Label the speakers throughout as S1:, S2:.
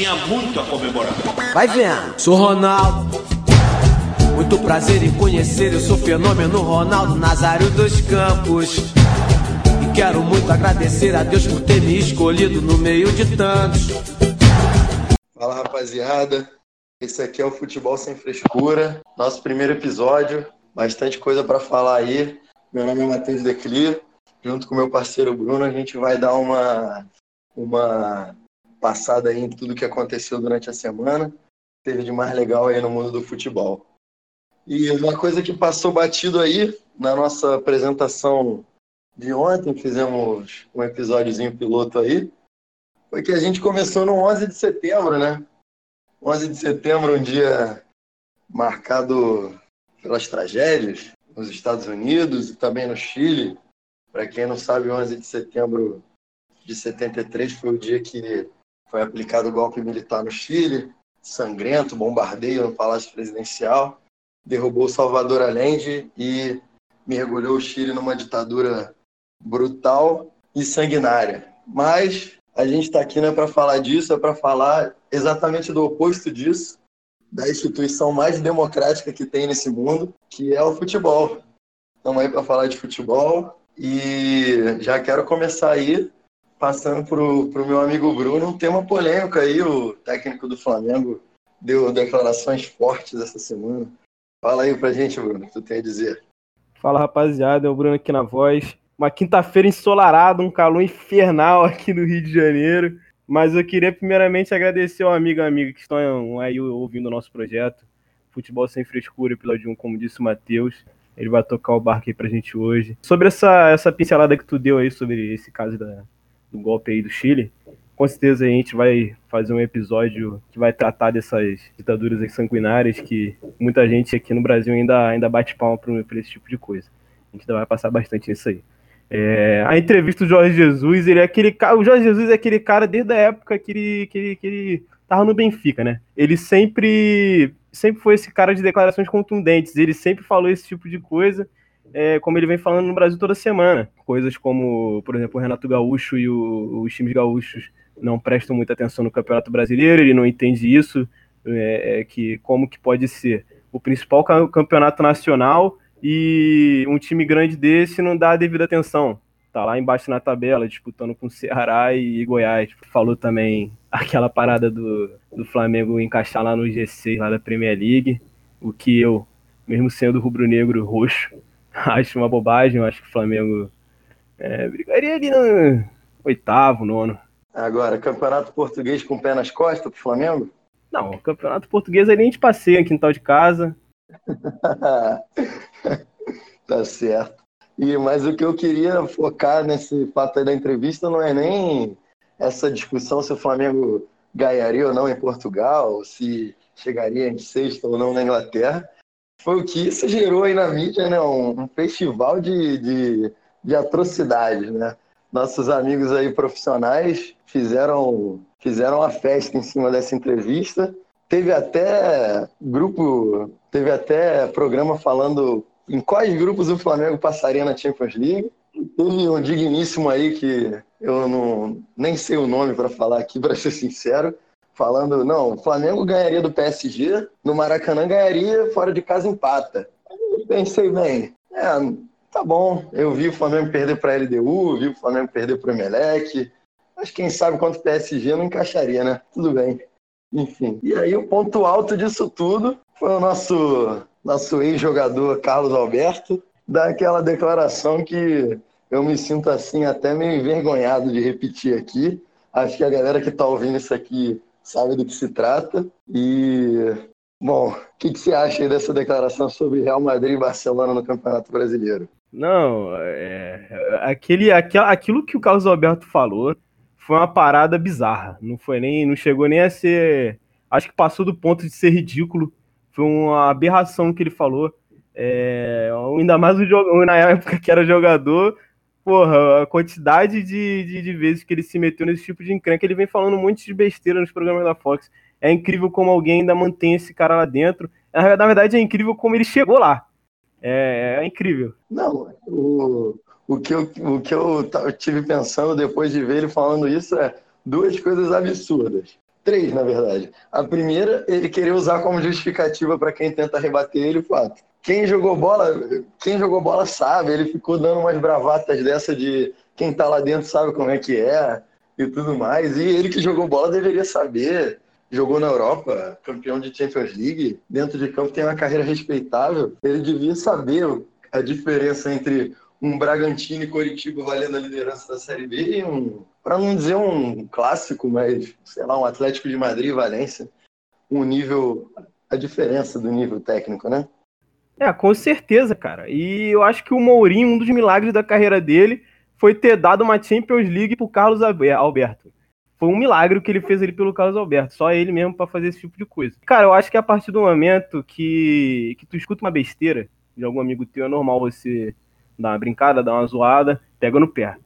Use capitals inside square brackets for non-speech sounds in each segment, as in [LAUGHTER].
S1: tinha muito a comemorar.
S2: Vai vendo, sou Ronaldo. Muito prazer em conhecer, eu sou fenômeno Ronaldo Nazário dos Campos. E quero muito agradecer a Deus por ter me escolhido no meio de tantos.
S3: Fala rapaziada, esse aqui é o Futebol Sem Frescura, nosso primeiro episódio, bastante coisa para falar aí. Meu nome é Matheus Decli, junto com meu parceiro Bruno, a gente vai dar uma, uma passada aí em tudo que aconteceu durante a semana, teve de mais legal aí no mundo do futebol. E uma coisa que passou batido aí na nossa apresentação de ontem, fizemos um episódiozinho piloto aí, foi que a gente começou no 11 de setembro, né? 11 de setembro, um dia marcado pelas tragédias nos Estados Unidos e também no Chile. Para quem não sabe, 11 de setembro de 73 foi o dia que foi aplicado o golpe militar no Chile, sangrento, bombardeio no Palácio Presidencial, derrubou Salvador Allende e mergulhou o Chile numa ditadura brutal e sanguinária. Mas a gente está aqui não é para falar disso, é para falar exatamente do oposto disso, da instituição mais democrática que tem nesse mundo, que é o futebol. Estamos aí para falar de futebol e já quero começar aí passando para o meu amigo Bruno um tema polêmico aí, o técnico do Flamengo deu declarações fortes essa semana. Fala aí pra gente, Bruno, o que tu tem a dizer.
S4: Fala rapaziada, é o Bruno aqui na voz uma quinta-feira ensolarada, um calor infernal aqui no Rio de Janeiro. Mas eu queria primeiramente agradecer ao amigo e amiga que estão aí ouvindo o nosso projeto. Futebol Sem Frescura, episódio 1, como disse o Matheus. Ele vai tocar o barco aí pra gente hoje. Sobre essa, essa pincelada que tu deu aí sobre esse caso da, do golpe aí do Chile, com certeza a gente vai fazer um episódio que vai tratar dessas ditaduras sanguinárias que muita gente aqui no Brasil ainda, ainda bate palma por esse tipo de coisa. A gente vai passar bastante nisso aí. É, a entrevista do Jorge Jesus, ele é aquele cara. O Jorge Jesus é aquele cara desde a época que ele, que ele, que ele tava no Benfica, né? Ele sempre, sempre foi esse cara de declarações contundentes. Ele sempre falou esse tipo de coisa, é, como ele vem falando no Brasil toda semana. Coisas como, por exemplo, o Renato Gaúcho e o, os times gaúchos não prestam muita atenção no Campeonato Brasileiro, ele não entende isso, é, é que como que pode ser o principal campeonato nacional e um time grande desse não dá a devida atenção. Tá lá embaixo na tabela, disputando com Ceará e Goiás. Falou também [LAUGHS] aquela parada do, do Flamengo encaixar lá no G6 lá da Premier League, o que eu, mesmo sendo rubro-negro roxo, [LAUGHS] acho uma bobagem. Acho que o Flamengo é, brigaria ali no oitavo, nono.
S3: Agora, campeonato português com pé nas costas pro Flamengo?
S4: Não, campeonato português ali a gente passeia em quintal de casa. [LAUGHS]
S3: tá certo. E, mas o que eu queria focar nesse fato aí da entrevista não é nem essa discussão se o Flamengo ganharia ou não em Portugal, se chegaria em sexta ou não na Inglaterra. Foi o que isso gerou aí na mídia, né? Um, um festival de, de, de atrocidades, né? Nossos amigos aí profissionais fizeram, fizeram a festa em cima dessa entrevista. Teve até grupo, teve até programa falando em quais grupos o Flamengo passaria na Champions League. Teve um digníssimo aí que eu não nem sei o nome para falar aqui, [LAUGHS] para ser sincero, falando, não, o Flamengo ganharia do PSG, no Maracanã ganharia, fora de casa empata. Pensei, bem, é, tá bom, eu vi o Flamengo perder para a LDU, vi o Flamengo perder para o Emelec, mas quem sabe quanto PSG não encaixaria, né? Tudo bem. Enfim. E aí o ponto alto disso tudo foi o nosso nosso ex-jogador Carlos Alberto, dá aquela declaração que eu me sinto assim até meio envergonhado de repetir aqui. Acho que a galera que está ouvindo isso aqui sabe do que se trata. E, bom, o que, que você acha dessa declaração sobre Real Madrid e Barcelona no Campeonato Brasileiro?
S4: Não, é, aquele, aquilo que o Carlos Alberto falou foi uma parada bizarra. Não foi nem, não chegou nem a ser, acho que passou do ponto de ser ridículo foi uma aberração que ele falou. É, ainda mais o jogo, na época que era jogador, porra, a quantidade de, de, de, vezes que ele se meteu nesse tipo de encrenca, ele vem falando um monte de besteira nos programas da Fox. É incrível como alguém ainda mantém esse cara lá dentro. Na verdade, é incrível como ele chegou lá. É, é incrível.
S3: Não, o, o, que eu, o que eu tive pensando depois de ver ele falando isso é duas coisas absurdas. Três, na verdade. A primeira, ele querer usar como justificativa para quem tenta rebater ele o fato. Quem jogou bola, quem jogou bola sabe, ele ficou dando umas bravatas dessa de quem tá lá dentro sabe como é que é e tudo mais. E ele que jogou bola deveria saber. Jogou na Europa, campeão de Champions League, dentro de campo tem uma carreira respeitável. Ele devia saber a diferença entre um Bragantino e Coritiba valendo a liderança da Série B e um, para não dizer um clássico, mas sei lá, um Atlético de Madrid e Valência, um nível, a diferença do nível técnico, né?
S4: É, com certeza, cara. E eu acho que o Mourinho, um dos milagres da carreira dele, foi ter dado uma Champions League pro Carlos Alberto. Foi um milagre o que ele fez ali pelo Carlos Alberto, só ele mesmo para fazer esse tipo de coisa. Cara, eu acho que a partir do momento que, que tu escuta uma besteira de algum amigo teu, é normal você dar uma brincada, dar uma zoada, pega no pé.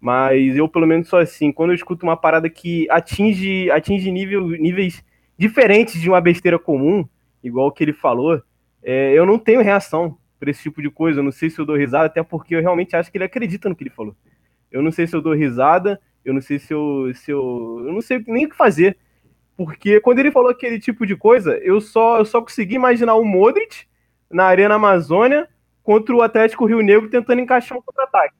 S4: Mas eu, pelo menos, sou assim. Quando eu escuto uma parada que atinge, atinge nível, níveis diferentes de uma besteira comum, igual que ele falou, é, eu não tenho reação para esse tipo de coisa. Eu não sei se eu dou risada, até porque eu realmente acho que ele acredita no que ele falou. Eu não sei se eu dou risada, eu não sei se eu. Se eu, eu não sei nem o que fazer. Porque quando ele falou aquele tipo de coisa, eu só, eu só consegui imaginar o Modric na Arena Amazônia contra o Atlético Rio Negro tentando encaixar um contra-ataque.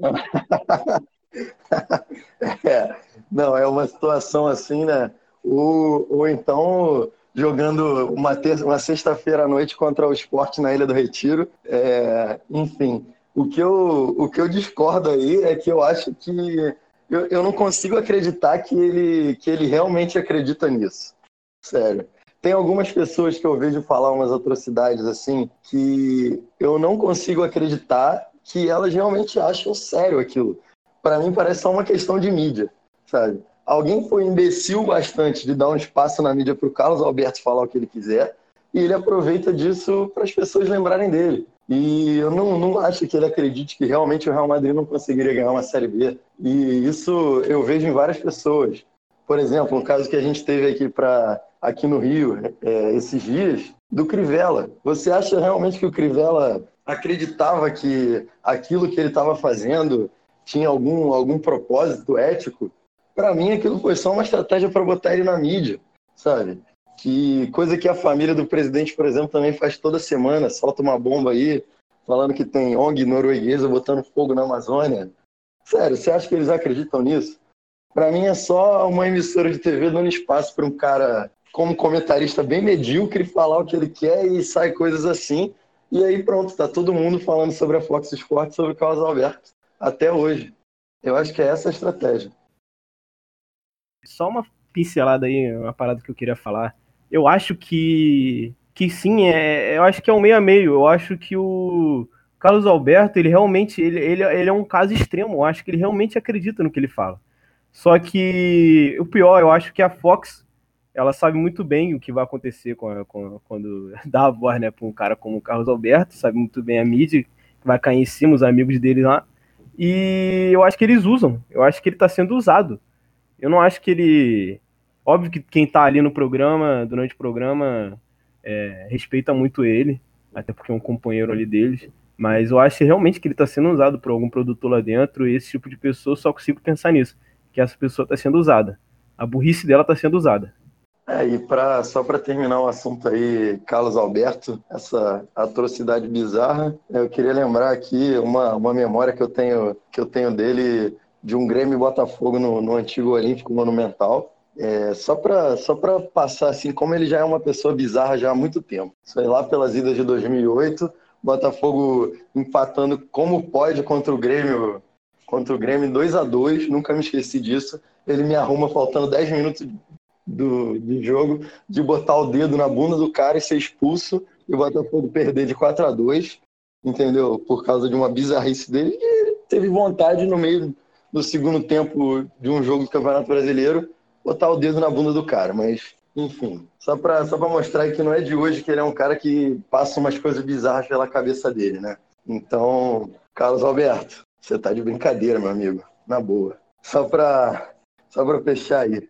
S4: [LAUGHS]
S3: é, não, é uma situação assim, né? Ou, ou então jogando uma, uma sexta-feira à noite contra o esporte na Ilha do Retiro. É, enfim, o que, eu, o que eu discordo aí é que eu acho que eu, eu não consigo acreditar que ele, que ele realmente acredita nisso. Sério. Tem algumas pessoas que eu vejo falar umas atrocidades assim que eu não consigo acreditar que elas realmente acham sério aquilo. Para mim parece só uma questão de mídia, sabe? Alguém foi imbecil bastante de dar um espaço na mídia para o Carlos Alberto falar o que ele quiser e ele aproveita disso para as pessoas lembrarem dele. E eu não, não acho que ele acredite que realmente o Real Madrid não conseguiria ganhar uma Série B. E isso eu vejo em várias pessoas. Por exemplo, um caso que a gente teve aqui para aqui no Rio é, esses dias, do Crivella. Você acha realmente que o Crivella acreditava que aquilo que ele estava fazendo tinha algum, algum propósito ético? Para mim, aquilo foi só uma estratégia para botar ele na mídia, sabe? Que coisa que a família do presidente, por exemplo, também faz toda semana, solta uma bomba aí, falando que tem ONG norueguesa botando fogo na Amazônia. Sério, você acha que eles acreditam nisso? Para mim é só uma emissora de TV dando espaço para um cara como comentarista bem medíocre, falar o que ele quer e sai coisas assim. E aí pronto, tá todo mundo falando sobre a Fox Sports, sobre o Carlos Alberto, até hoje. Eu acho que é essa a estratégia.
S4: Só uma pincelada aí, uma parada que eu queria falar. Eu acho que, que sim, é, eu acho que é um meio a meio. Eu acho que o Carlos Alberto, ele realmente, ele, ele, ele é um caso extremo. Eu acho que ele realmente acredita no que ele fala. Só que o pior, eu acho que a Fox ela sabe muito bem o que vai acontecer com, com quando [LAUGHS] dá a voz né, para um cara como o Carlos Alberto, sabe muito bem a mídia, vai cair em cima, os amigos dele lá. E eu acho que eles usam, eu acho que ele está sendo usado. Eu não acho que ele. Óbvio que quem está ali no programa, durante o programa, é, respeita muito ele, até porque é um companheiro ali deles. Mas eu acho realmente que ele está sendo usado por algum produtor lá dentro, e esse tipo de pessoa só consigo pensar nisso, que essa pessoa está sendo usada. A burrice dela está sendo usada.
S3: É, e pra, só para terminar o assunto aí, Carlos Alberto, essa atrocidade bizarra, eu queria lembrar aqui uma, uma memória que eu tenho que eu tenho dele de um Grêmio Botafogo no, no antigo Olímpico Monumental. É, só para só passar assim, como ele já é uma pessoa bizarra já há muito tempo. Foi lá pelas idas de 2008, Botafogo empatando como pode contra o Grêmio, contra o Grêmio 2 a 2 nunca me esqueci disso. Ele me arruma faltando 10 minutos do, do jogo de botar o dedo na bunda do cara e ser expulso e o Botafogo perder de 4 a 2 entendeu? Por causa de uma bizarrice dele. E ele teve vontade no meio do segundo tempo de um jogo do Campeonato Brasileiro botar o dedo na bunda do cara, mas enfim, só para só mostrar que não é de hoje que ele é um cara que passa umas coisas bizarras pela cabeça dele, né? Então, Carlos Alberto, você tá de brincadeira, meu amigo, na boa. Só para só para fechar aí.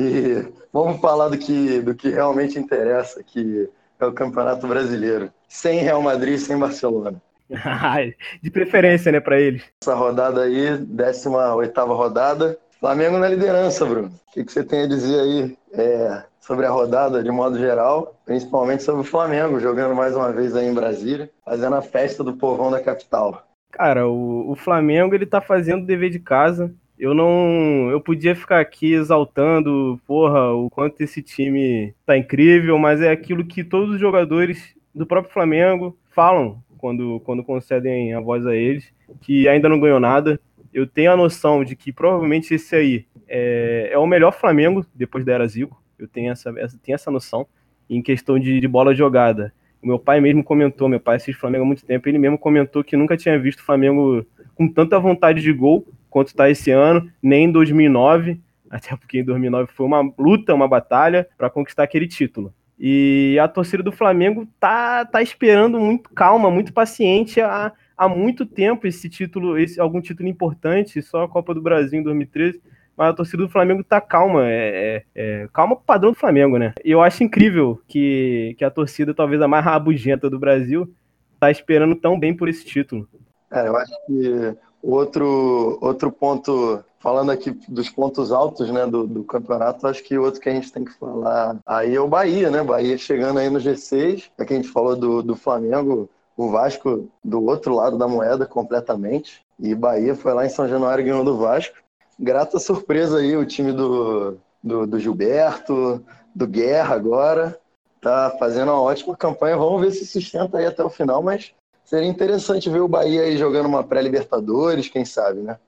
S3: E vamos falar do que, do que realmente interessa, que é o Campeonato Brasileiro. Sem Real Madrid, sem Barcelona. [LAUGHS]
S4: De preferência, né, para eles.
S3: Essa rodada aí, 18 rodada, Flamengo na liderança, Bruno. O que, que você tem a dizer aí é, sobre a rodada de modo geral, principalmente sobre o Flamengo, jogando mais uma vez aí em Brasília, fazendo a festa do povão da capital?
S4: Cara, o, o Flamengo ele tá fazendo o dever de casa. Eu não. Eu podia ficar aqui exaltando, porra, o quanto esse time tá incrível, mas é aquilo que todos os jogadores do próprio Flamengo falam quando, quando concedem a voz a eles, que ainda não ganhou nada. Eu tenho a noção de que provavelmente esse aí é, é o melhor Flamengo depois da Era Zico. Eu tenho essa, essa, tenho essa noção. Em questão de, de bola jogada, o meu pai mesmo comentou, meu pai assiste Flamengo há muito tempo, ele mesmo comentou que nunca tinha visto o Flamengo com tanta vontade de gol quanto está esse ano, nem em 2009, [LAUGHS] até porque em 2009 foi uma luta, uma batalha para conquistar aquele título. E a torcida do Flamengo tá, tá esperando muito calma, muito paciente há, há muito tempo esse título, esse algum título importante, só a Copa do Brasil em 2013 mas a torcida do Flamengo tá calma, é, é, é calma pro padrão do Flamengo, né? Eu acho incrível que, que a torcida, talvez a mais rabugenta do Brasil, tá esperando tão bem por esse título.
S3: É, eu acho que outro, outro ponto, falando aqui dos pontos altos né, do, do campeonato, acho que outro que a gente tem que falar aí é o Bahia, né? Bahia chegando aí no G6, é que a gente falou do, do Flamengo, o Vasco do outro lado da moeda completamente. E Bahia foi lá em São Januário e ganhou do Vasco grata surpresa aí o time do, do, do, Gilberto, do Guerra agora. Tá fazendo uma ótima campanha. Vamos ver se sustenta aí até o final, mas seria interessante ver o Bahia aí jogando uma pré-Libertadores, quem sabe, né?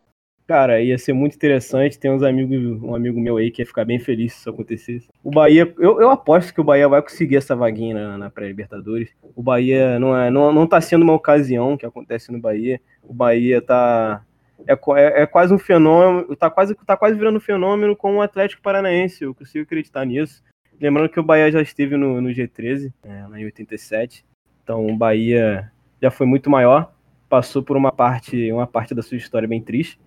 S4: Cara, ia ser muito interessante. Tem uns amigos, um amigo meu aí que ia ficar bem feliz se isso acontecesse. O Bahia, eu, eu aposto que o Bahia vai conseguir essa vaguinha na, na pré-Libertadores. O Bahia não, é, não, não tá sendo uma ocasião que acontece no Bahia. O Bahia tá, é, é, é, quase um fenômeno, tá quase, tá quase virando um fenômeno com o Atlético Paranaense, eu consigo acreditar nisso. Lembrando que o Bahia já esteve no, no G13, é, lá em 87, então o Bahia já foi muito maior, passou por uma parte, uma parte da sua história bem triste,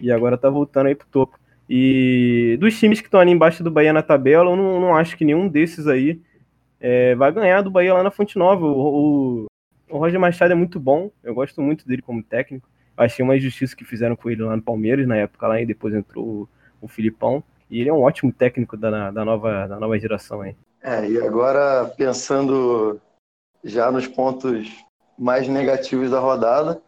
S4: e agora tá voltando aí pro topo. E dos times que estão ali embaixo do Bahia na tabela, eu não, não acho que nenhum desses aí é, vai ganhar do Bahia lá na Fonte Nova. O, o, o Roger Machado é muito bom, eu gosto muito dele como técnico achei uma injustiça que fizeram com ele lá no Palmeiras, na época lá, e depois entrou o, o Filipão. E ele é um ótimo técnico da, da, nova, da nova geração aí.
S3: É, e agora pensando já nos pontos mais negativos da rodada,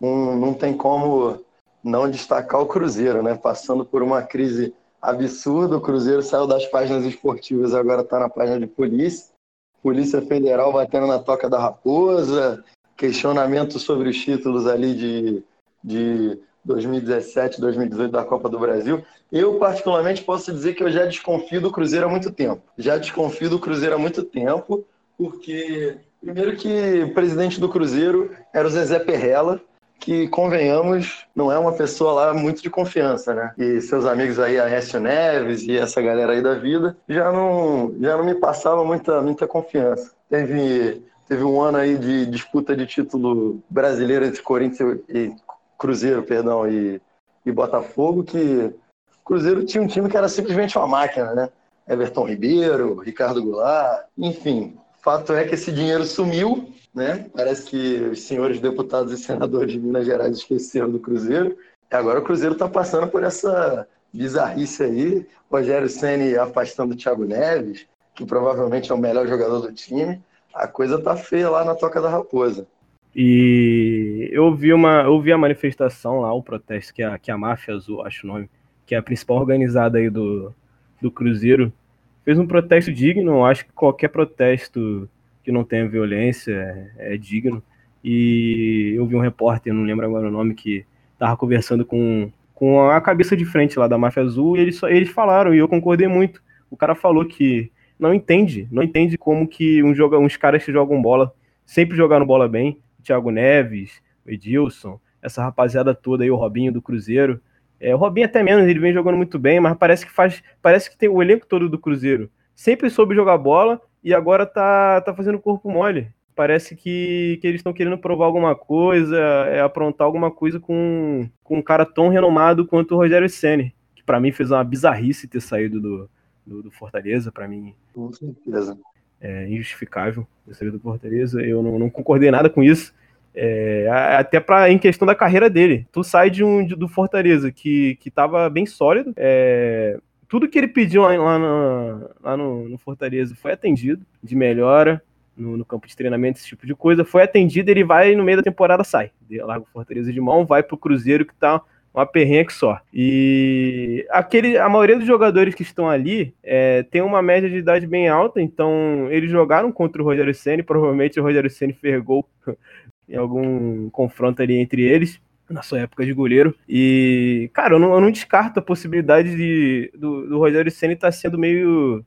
S3: um, não tem como não destacar o Cruzeiro, né? Passando por uma crise absurda, o Cruzeiro saiu das páginas esportivas, agora está na página de polícia. Polícia Federal batendo na toca da raposa, questionamento sobre os títulos ali de, de 2017, 2018 da Copa do Brasil. Eu, particularmente, posso dizer que eu já desconfio do Cruzeiro há muito tempo. Já desconfio do Cruzeiro há muito tempo, porque, primeiro, que o presidente do Cruzeiro era o Zezé Perrella, que, convenhamos, não é uma pessoa lá muito de confiança, né? E seus amigos aí, Aécio Neves e essa galera aí da vida, já não, já não me passavam muita, muita confiança. Teve Teve um ano aí de disputa de título brasileiro entre Corinthians e Cruzeiro, perdão, e, e Botafogo, que Cruzeiro tinha um time que era simplesmente uma máquina, né? Everton Ribeiro, Ricardo Goulart, enfim. Fato é que esse dinheiro sumiu, né? Parece que os senhores deputados e senadores de Minas Gerais esqueceram do Cruzeiro. E agora o Cruzeiro está passando por essa bizarrice aí. Rogério Ceni afastando o Thiago Neves, que provavelmente é o melhor jogador do time a coisa tá feia lá na Toca da Raposa.
S4: E eu vi uma, eu vi a manifestação lá, o protesto que a, que a Máfia Azul, acho o nome, que é a principal organizada aí do, do Cruzeiro, fez um protesto digno. Acho que qualquer protesto que não tenha violência é, é digno. E eu vi um repórter, não lembro agora o nome, que tava conversando com, com a cabeça de frente lá da Máfia Azul e eles, eles falaram, e eu concordei muito. O cara falou que não entende, não entende como que um joga, uns caras que jogam bola, sempre jogaram bola bem, Thiago Neves, Edilson, essa rapaziada toda aí, o Robinho do Cruzeiro. É, o Robinho até menos, ele vem jogando muito bem, mas parece que faz, parece que tem o elenco todo do Cruzeiro. Sempre soube jogar bola e agora tá, tá fazendo corpo mole. Parece que, que eles estão querendo provar alguma coisa, é, aprontar alguma coisa com, com um cara tão renomado quanto o Rogério Senni, que para mim fez uma bizarrice ter saído do, do, do Fortaleza, para mim.
S3: Com certeza.
S4: É injustificável a saída do Fortaleza. Eu não, não, concordei nada com isso. É, até para em questão da carreira dele. Tu sai de um de, do Fortaleza que, que tava bem sólido. É, tudo que ele pediu lá, lá, no, lá no, no, Fortaleza foi atendido, de melhora no, no, campo de treinamento, esse tipo de coisa. Foi atendido, ele vai no meio da temporada sai. Larga o Fortaleza de mão, vai pro Cruzeiro que tá uma perrenha que só. E aquele, a maioria dos jogadores que estão ali é, tem uma média de idade bem alta, então eles jogaram contra o Rogério Ceni, provavelmente o Rogério Ceni fergou em algum confronto ali entre eles na sua época de goleiro. E, cara, eu não, eu não descarto a possibilidade de, do, do Rogério Senna estar tá sendo meio,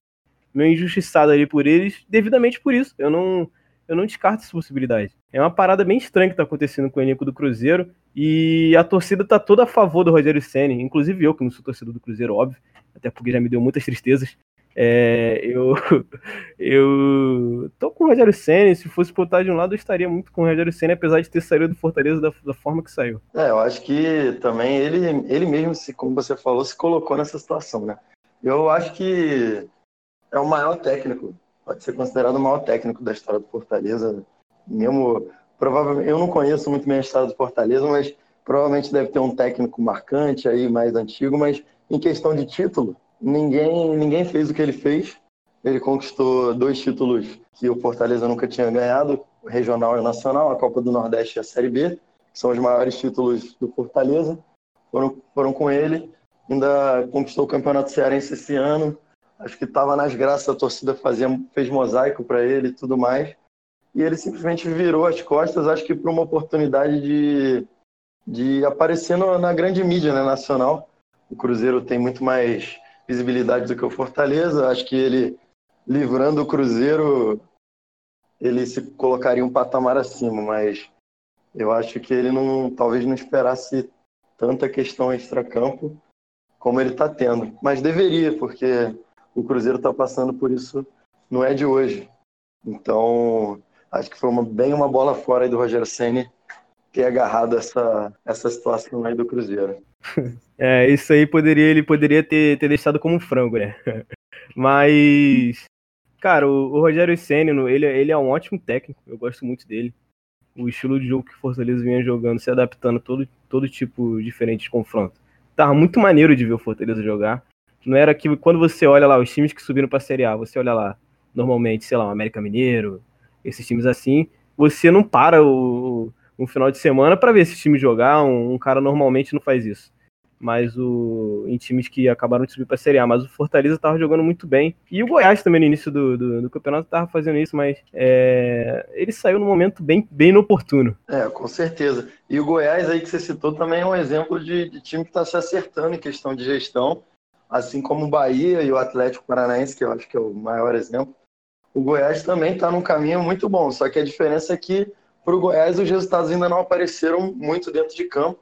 S4: meio injustiçado ali por eles, devidamente por isso. Eu não, eu não descarto essa possibilidade. É uma parada bem estranha que está acontecendo com o elenco do Cruzeiro. E a torcida tá toda a favor do Rogério Senna, inclusive eu, que não sou torcedor do Cruzeiro, óbvio, até porque já me deu muitas tristezas. É, eu, [LAUGHS] eu tô com o Rogério Senna, se fosse botar de um lado, eu estaria muito com o Rogério Senna, apesar de ter saído do Fortaleza da, da, forma que saiu.
S3: É, eu acho que também ele, ele mesmo, se, como você falou, se colocou nessa situação, né? Eu acho que é o maior técnico, pode ser considerado o maior técnico da história do Fortaleza, mesmo, provavelmente, eu não conheço muito bem a história do Fortaleza, mas provavelmente deve ter um técnico marcante aí, mais antigo, mas em questão de título, ninguém, ninguém fez o que ele fez. Ele conquistou dois títulos que o Fortaleza nunca tinha ganhado, o regional e o nacional, a Copa do Nordeste e a Série B, que são os maiores títulos do Fortaleza. Foram, foram com ele. Ainda conquistou o Campeonato Cearense esse ano. Acho que estava nas graças, a torcida fazia, fez mosaico para ele e tudo mais. E ele simplesmente virou as costas, acho que para uma oportunidade de, de aparecer no, na grande mídia né, nacional. O Cruzeiro tem muito mais visibilidade do que o Fortaleza. Acho que ele, livrando o Cruzeiro, ele se colocaria um patamar acima, mas eu acho que ele não, talvez não esperasse tanta questão extra-campo como ele está tendo. Mas deveria, porque o Cruzeiro está passando por isso, não é de hoje. Então, acho que foi uma, bem uma bola fora do Rogério Senni ter agarrado essa, essa situação aí do Cruzeiro. [LAUGHS]
S4: É, isso aí poderia, ele poderia ter, ter deixado como frango, né? [LAUGHS] Mas, cara, o, o Rogério Senna, ele, ele é um ótimo técnico, eu gosto muito dele. O estilo de jogo que o Fortaleza vinha jogando, se adaptando a todo, todo tipo diferente de confronto. Tava muito maneiro de ver o Fortaleza jogar. Não era que quando você olha lá os times que subiram pra Série A, você olha lá, normalmente, sei lá, o América Mineiro, esses times assim, você não para o, um final de semana para ver esse time jogar. Um, um, cara normalmente não faz isso mas o, em times que acabaram de subir para a Série A. Mas o Fortaleza estava jogando muito bem. E o Goiás também no início do, do, do campeonato estava fazendo isso, mas é, ele saiu no momento bem, bem inoportuno.
S3: É, com certeza. E o Goiás aí que você citou também é um exemplo de, de time que está se acertando em questão de gestão, assim como o Bahia e o Atlético Paranaense, que eu acho que é o maior exemplo. O Goiás também está num caminho muito bom, só que a diferença é que para o Goiás os resultados ainda não apareceram muito dentro de campo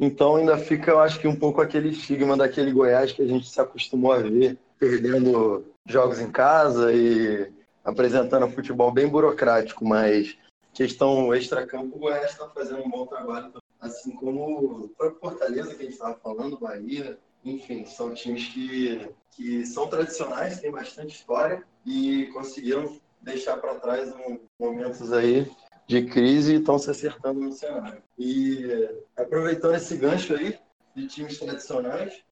S3: então ainda fica, eu acho que um pouco aquele estigma daquele Goiás que a gente se acostumou a ver, perdendo jogos em casa e apresentando futebol bem burocrático, mas questão extra-campo, o Goiás está fazendo um bom trabalho, assim como o próprio Fortaleza que a gente estava falando, Bahia, enfim, são times que, que são tradicionais, têm bastante história e conseguiram deixar para trás um, momentos aí de crise e estão se acertando no cenário. E aproveitando esse gancho aí de times tradicionais,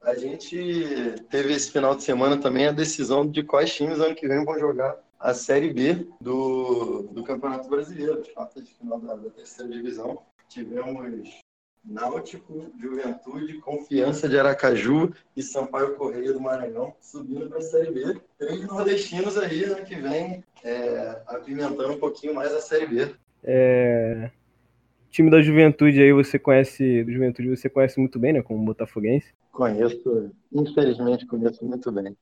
S3: a gente teve esse final de semana também a decisão de quais times ano que vem vão jogar a Série B do, do Campeonato Brasileiro, as quartas de final da, da terceira divisão. Tivemos Náutico, Juventude, Confiança de Aracaju e Sampaio Correia do Maranhão subindo para a Série B. Três nordestinos aí ano que vem é, apimentando um pouquinho mais a Série B.
S4: É... time da Juventude aí você conhece, do Juventude você conhece muito bem, né, como botafoguense?
S3: Conheço, infelizmente conheço muito bem.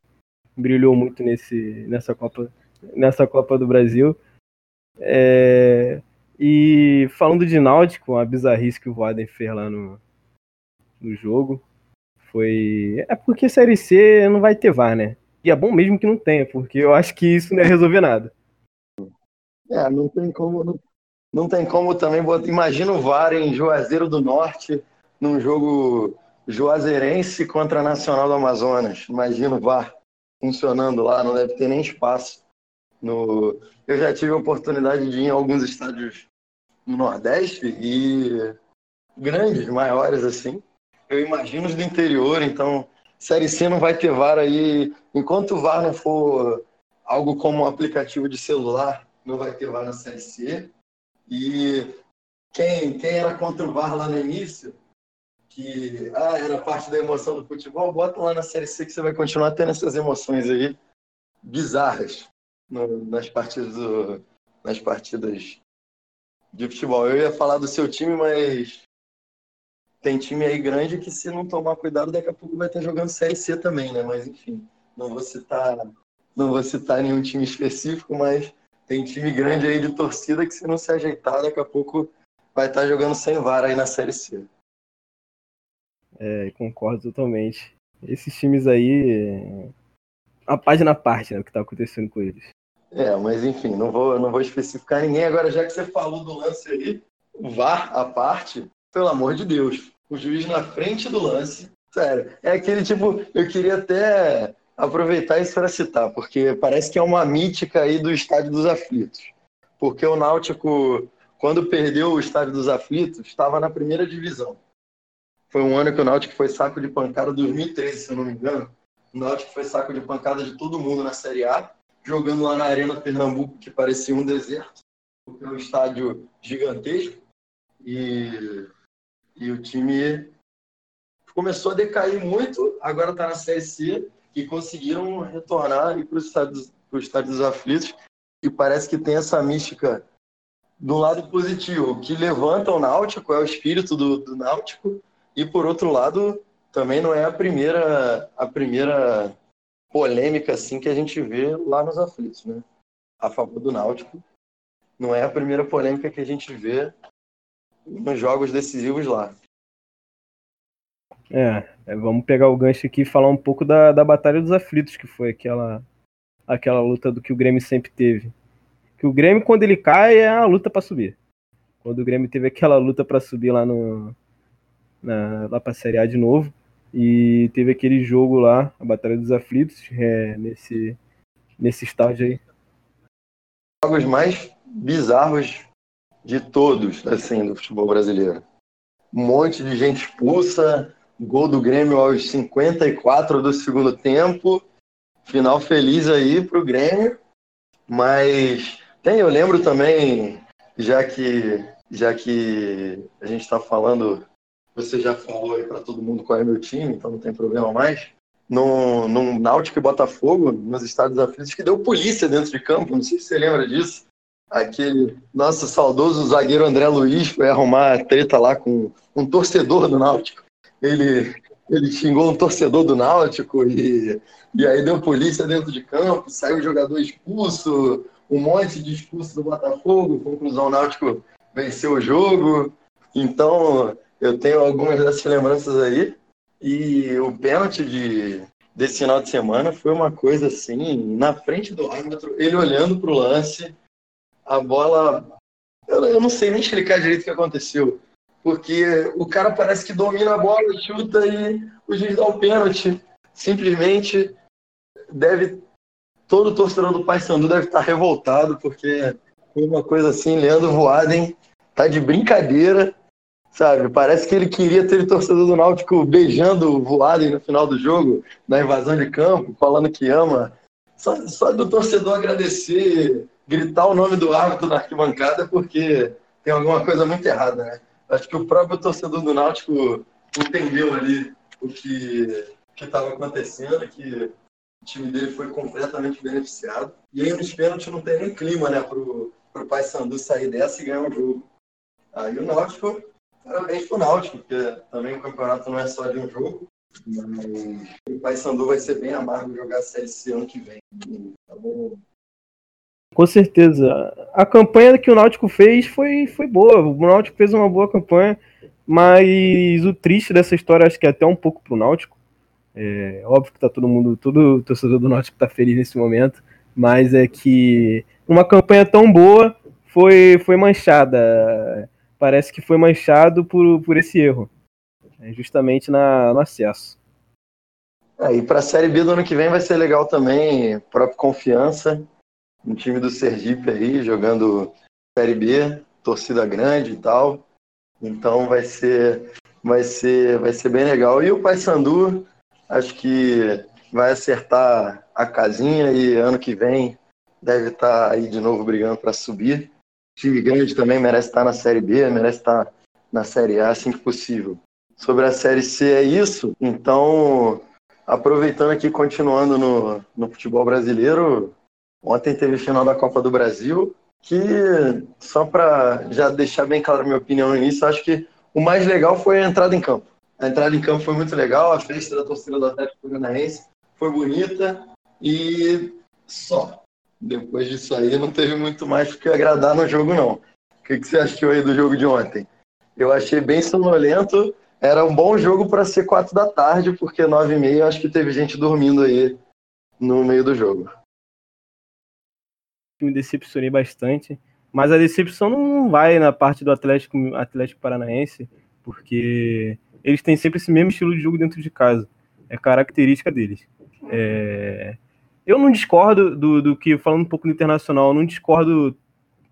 S4: Brilhou muito nesse, nessa Copa, nessa Copa do Brasil. É... E falando de Náutico, a bizarrice que o Voaden fez lá no, no jogo foi. É porque Série C não vai ter VAR, né? E é bom mesmo que não tenha, porque eu acho que isso não é resolver nada.
S3: É, não tem como. Não, não tem como também. Imagina o VAR em Juazeiro do Norte, num jogo juazeirense contra Nacional do Amazonas. Imagina o VAR funcionando lá, não deve ter nem espaço. No... Eu já tive a oportunidade de ir em alguns estádios no Nordeste e grandes, maiores assim. Eu imagino os do interior, então Série C não vai ter VAR aí. Enquanto o VAR não for algo como um aplicativo de celular, não vai ter VAR na Série C. E quem, quem era contra o VAR lá no início, que ah, era parte da emoção do futebol, bota lá na Série C que você vai continuar tendo essas emoções aí bizarras no, nas partidas do, nas partidas de futebol. Eu ia falar do seu time, mas tem time aí grande que se não tomar cuidado, daqui a pouco vai estar jogando Série C também, né? Mas enfim, não vou citar, não vou citar nenhum time específico, mas tem time grande aí de torcida que se não se ajeitar, daqui a pouco vai estar jogando sem VAR aí na Série C.
S4: É, concordo totalmente. Esses times aí, a página à parte, né, o que está acontecendo com eles.
S3: É, mas enfim, não vou, não vou especificar ninguém. Agora, já que você falou do lance aí, VAR à parte, pelo amor de Deus, o juiz na frente do lance. Sério, é aquele tipo, eu queria até aproveitar isso para citar, porque parece que é uma mítica aí do Estádio dos Aflitos. Porque o Náutico, quando perdeu o Estádio dos Aflitos, estava na primeira divisão. Foi um ano que o Náutico foi saco de pancada, 2013, se eu não me engano. O Náutico foi saco de pancada de todo mundo na Série A, jogando lá na Arena Pernambuco, que parecia um deserto, porque é um estádio gigantesco. E e o time começou a decair muito, agora está na Série C e conseguiram retornar para os estádios, estádio dos aflitos. E parece que tem essa mística do lado positivo, que levanta o Náutico, é o espírito do, do Náutico, e por outro lado, também não é a primeira, a primeira polêmica assim que a gente vê lá nos aflitos, né? A favor do Náutico. Não é a primeira polêmica que a gente vê nos jogos decisivos lá.
S4: É, é, vamos pegar o gancho aqui e falar um pouco da, da Batalha dos Aflitos, que foi aquela, aquela luta do que o Grêmio sempre teve. Que o Grêmio, quando ele cai, é a luta para subir. Quando o Grêmio teve aquela luta para subir lá no na, lá para Série A de novo, e teve aquele jogo lá, a Batalha dos Aflitos, é, nesse, nesse estágio aí.
S3: Jogos mais bizarros de todos, assim, do futebol brasileiro. Um monte de gente expulsa, gol do Grêmio aos 54 do segundo tempo, final feliz aí pro Grêmio, mas tem, eu lembro também, já que já que a gente está falando, você já falou aí para todo mundo qual é meu time, então não tem problema mais. No, no Náutico e Botafogo, nos Estados Aflitos, que deu polícia dentro de campo, não sei se você lembra disso aquele nosso saudoso zagueiro André Luiz foi arrumar treta lá com um torcedor do Náutico. Ele, ele xingou um torcedor do Náutico e, e aí deu polícia dentro de campo, saiu o jogador expulso, um monte de expulso do Botafogo, conclusão o Náutico venceu o jogo. Então, eu tenho algumas [LAUGHS] dessas lembranças aí. E o pênalti de, desse final de semana foi uma coisa assim, na frente do árbitro, ele olhando para o lance, a bola. Eu, eu não sei nem explicar direito o que aconteceu. Porque o cara parece que domina a bola, chuta e o juiz dá o pênalti. Simplesmente deve. Todo torcedor do Paysandu deve estar revoltado, porque foi uma coisa assim, Leandro Voaden tá de brincadeira, sabe? Parece que ele queria ter o torcedor do Náutico beijando o Voaden no final do jogo, na invasão de campo, falando que ama. Só, só do torcedor agradecer gritar o nome do árbitro na arquibancada porque tem alguma coisa muito errada, né? Acho que o próprio torcedor do Náutico entendeu ali o que estava acontecendo, que o time dele foi completamente beneficiado. E aí nos pênaltis não tem nem clima, né, pro, pro Paysandu sair dessa e ganhar o jogo. Aí o Náutico, parabéns pro Náutico, porque também o campeonato não é só de um jogo. Mas o Paysandu vai ser bem amargo jogar a Série C ano que vem. Tá bom?
S4: Com certeza. A campanha que o Náutico fez foi, foi boa. O Náutico fez uma boa campanha, mas o triste dessa história, acho que é até um pouco pro Náutico. É óbvio que tá todo mundo, todo torcedor do Náutico tá feliz nesse momento, mas é que uma campanha tão boa foi, foi manchada. Parece que foi manchado por, por esse erro, é justamente na, no acesso.
S3: É, e para a Série B do ano que vem vai ser legal também, própria confiança um time do Sergipe aí, jogando Série B. torcida grande e tal. Então vai ser vai ser vai ser bem legal. E o Paysandu, acho que vai acertar a casinha e ano que vem deve estar aí de novo brigando para subir. Time grande também merece estar na Série B, merece estar na Série A assim que possível. Sobre a Série C é isso. Então, aproveitando aqui, continuando no, no futebol brasileiro, ontem teve final da Copa do Brasil que, só para já deixar bem claro minha opinião início, acho que o mais legal foi a entrada em campo. A entrada em campo foi muito legal, a festa da torcida do Atlético Paranaense foi bonita e só. Depois disso aí não teve muito mais que agradar no jogo, não. O que, que você achou aí do jogo de ontem? Eu achei bem sonolento. Era um bom jogo para ser quatro da tarde, porque nove e meia acho que teve gente dormindo aí no meio do jogo
S4: me decepcionei bastante. Mas a decepção não vai na parte do Atlético, Atlético Paranaense, porque eles têm sempre esse mesmo estilo de jogo dentro de casa. É característica deles. É... Eu não discordo do, do, que, falando um pouco do Internacional, não discordo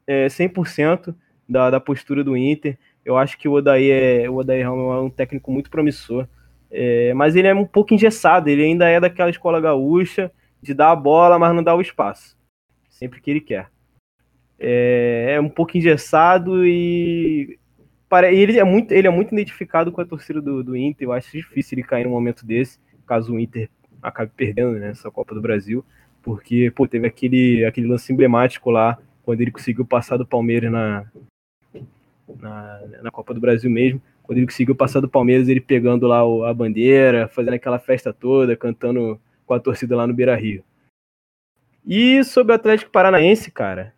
S4: é, 100% da, da postura do Inter. Eu acho que o Odair é, o Odair é um técnico muito promissor. É, mas ele é um pouco engessado, ele ainda é daquela escola gaúcha de dar a bola, mas não dar o espaço sempre que ele quer. É, é um pouco engessado e para ele é muito ele é muito identificado com a torcida do, do Inter. Eu acho difícil ele cair num momento desse, caso o Inter acabe perdendo né, Copa do Brasil, porque pô, teve aquele aquele lance emblemático lá quando ele conseguiu passar do Palmeiras na, na, na Copa do Brasil mesmo. Quando ele conseguiu passar do Palmeiras, ele pegando lá a bandeira, fazendo aquela festa toda, cantando com a torcida lá no Beira Rio. E sobre o Atlético Paranaense, cara,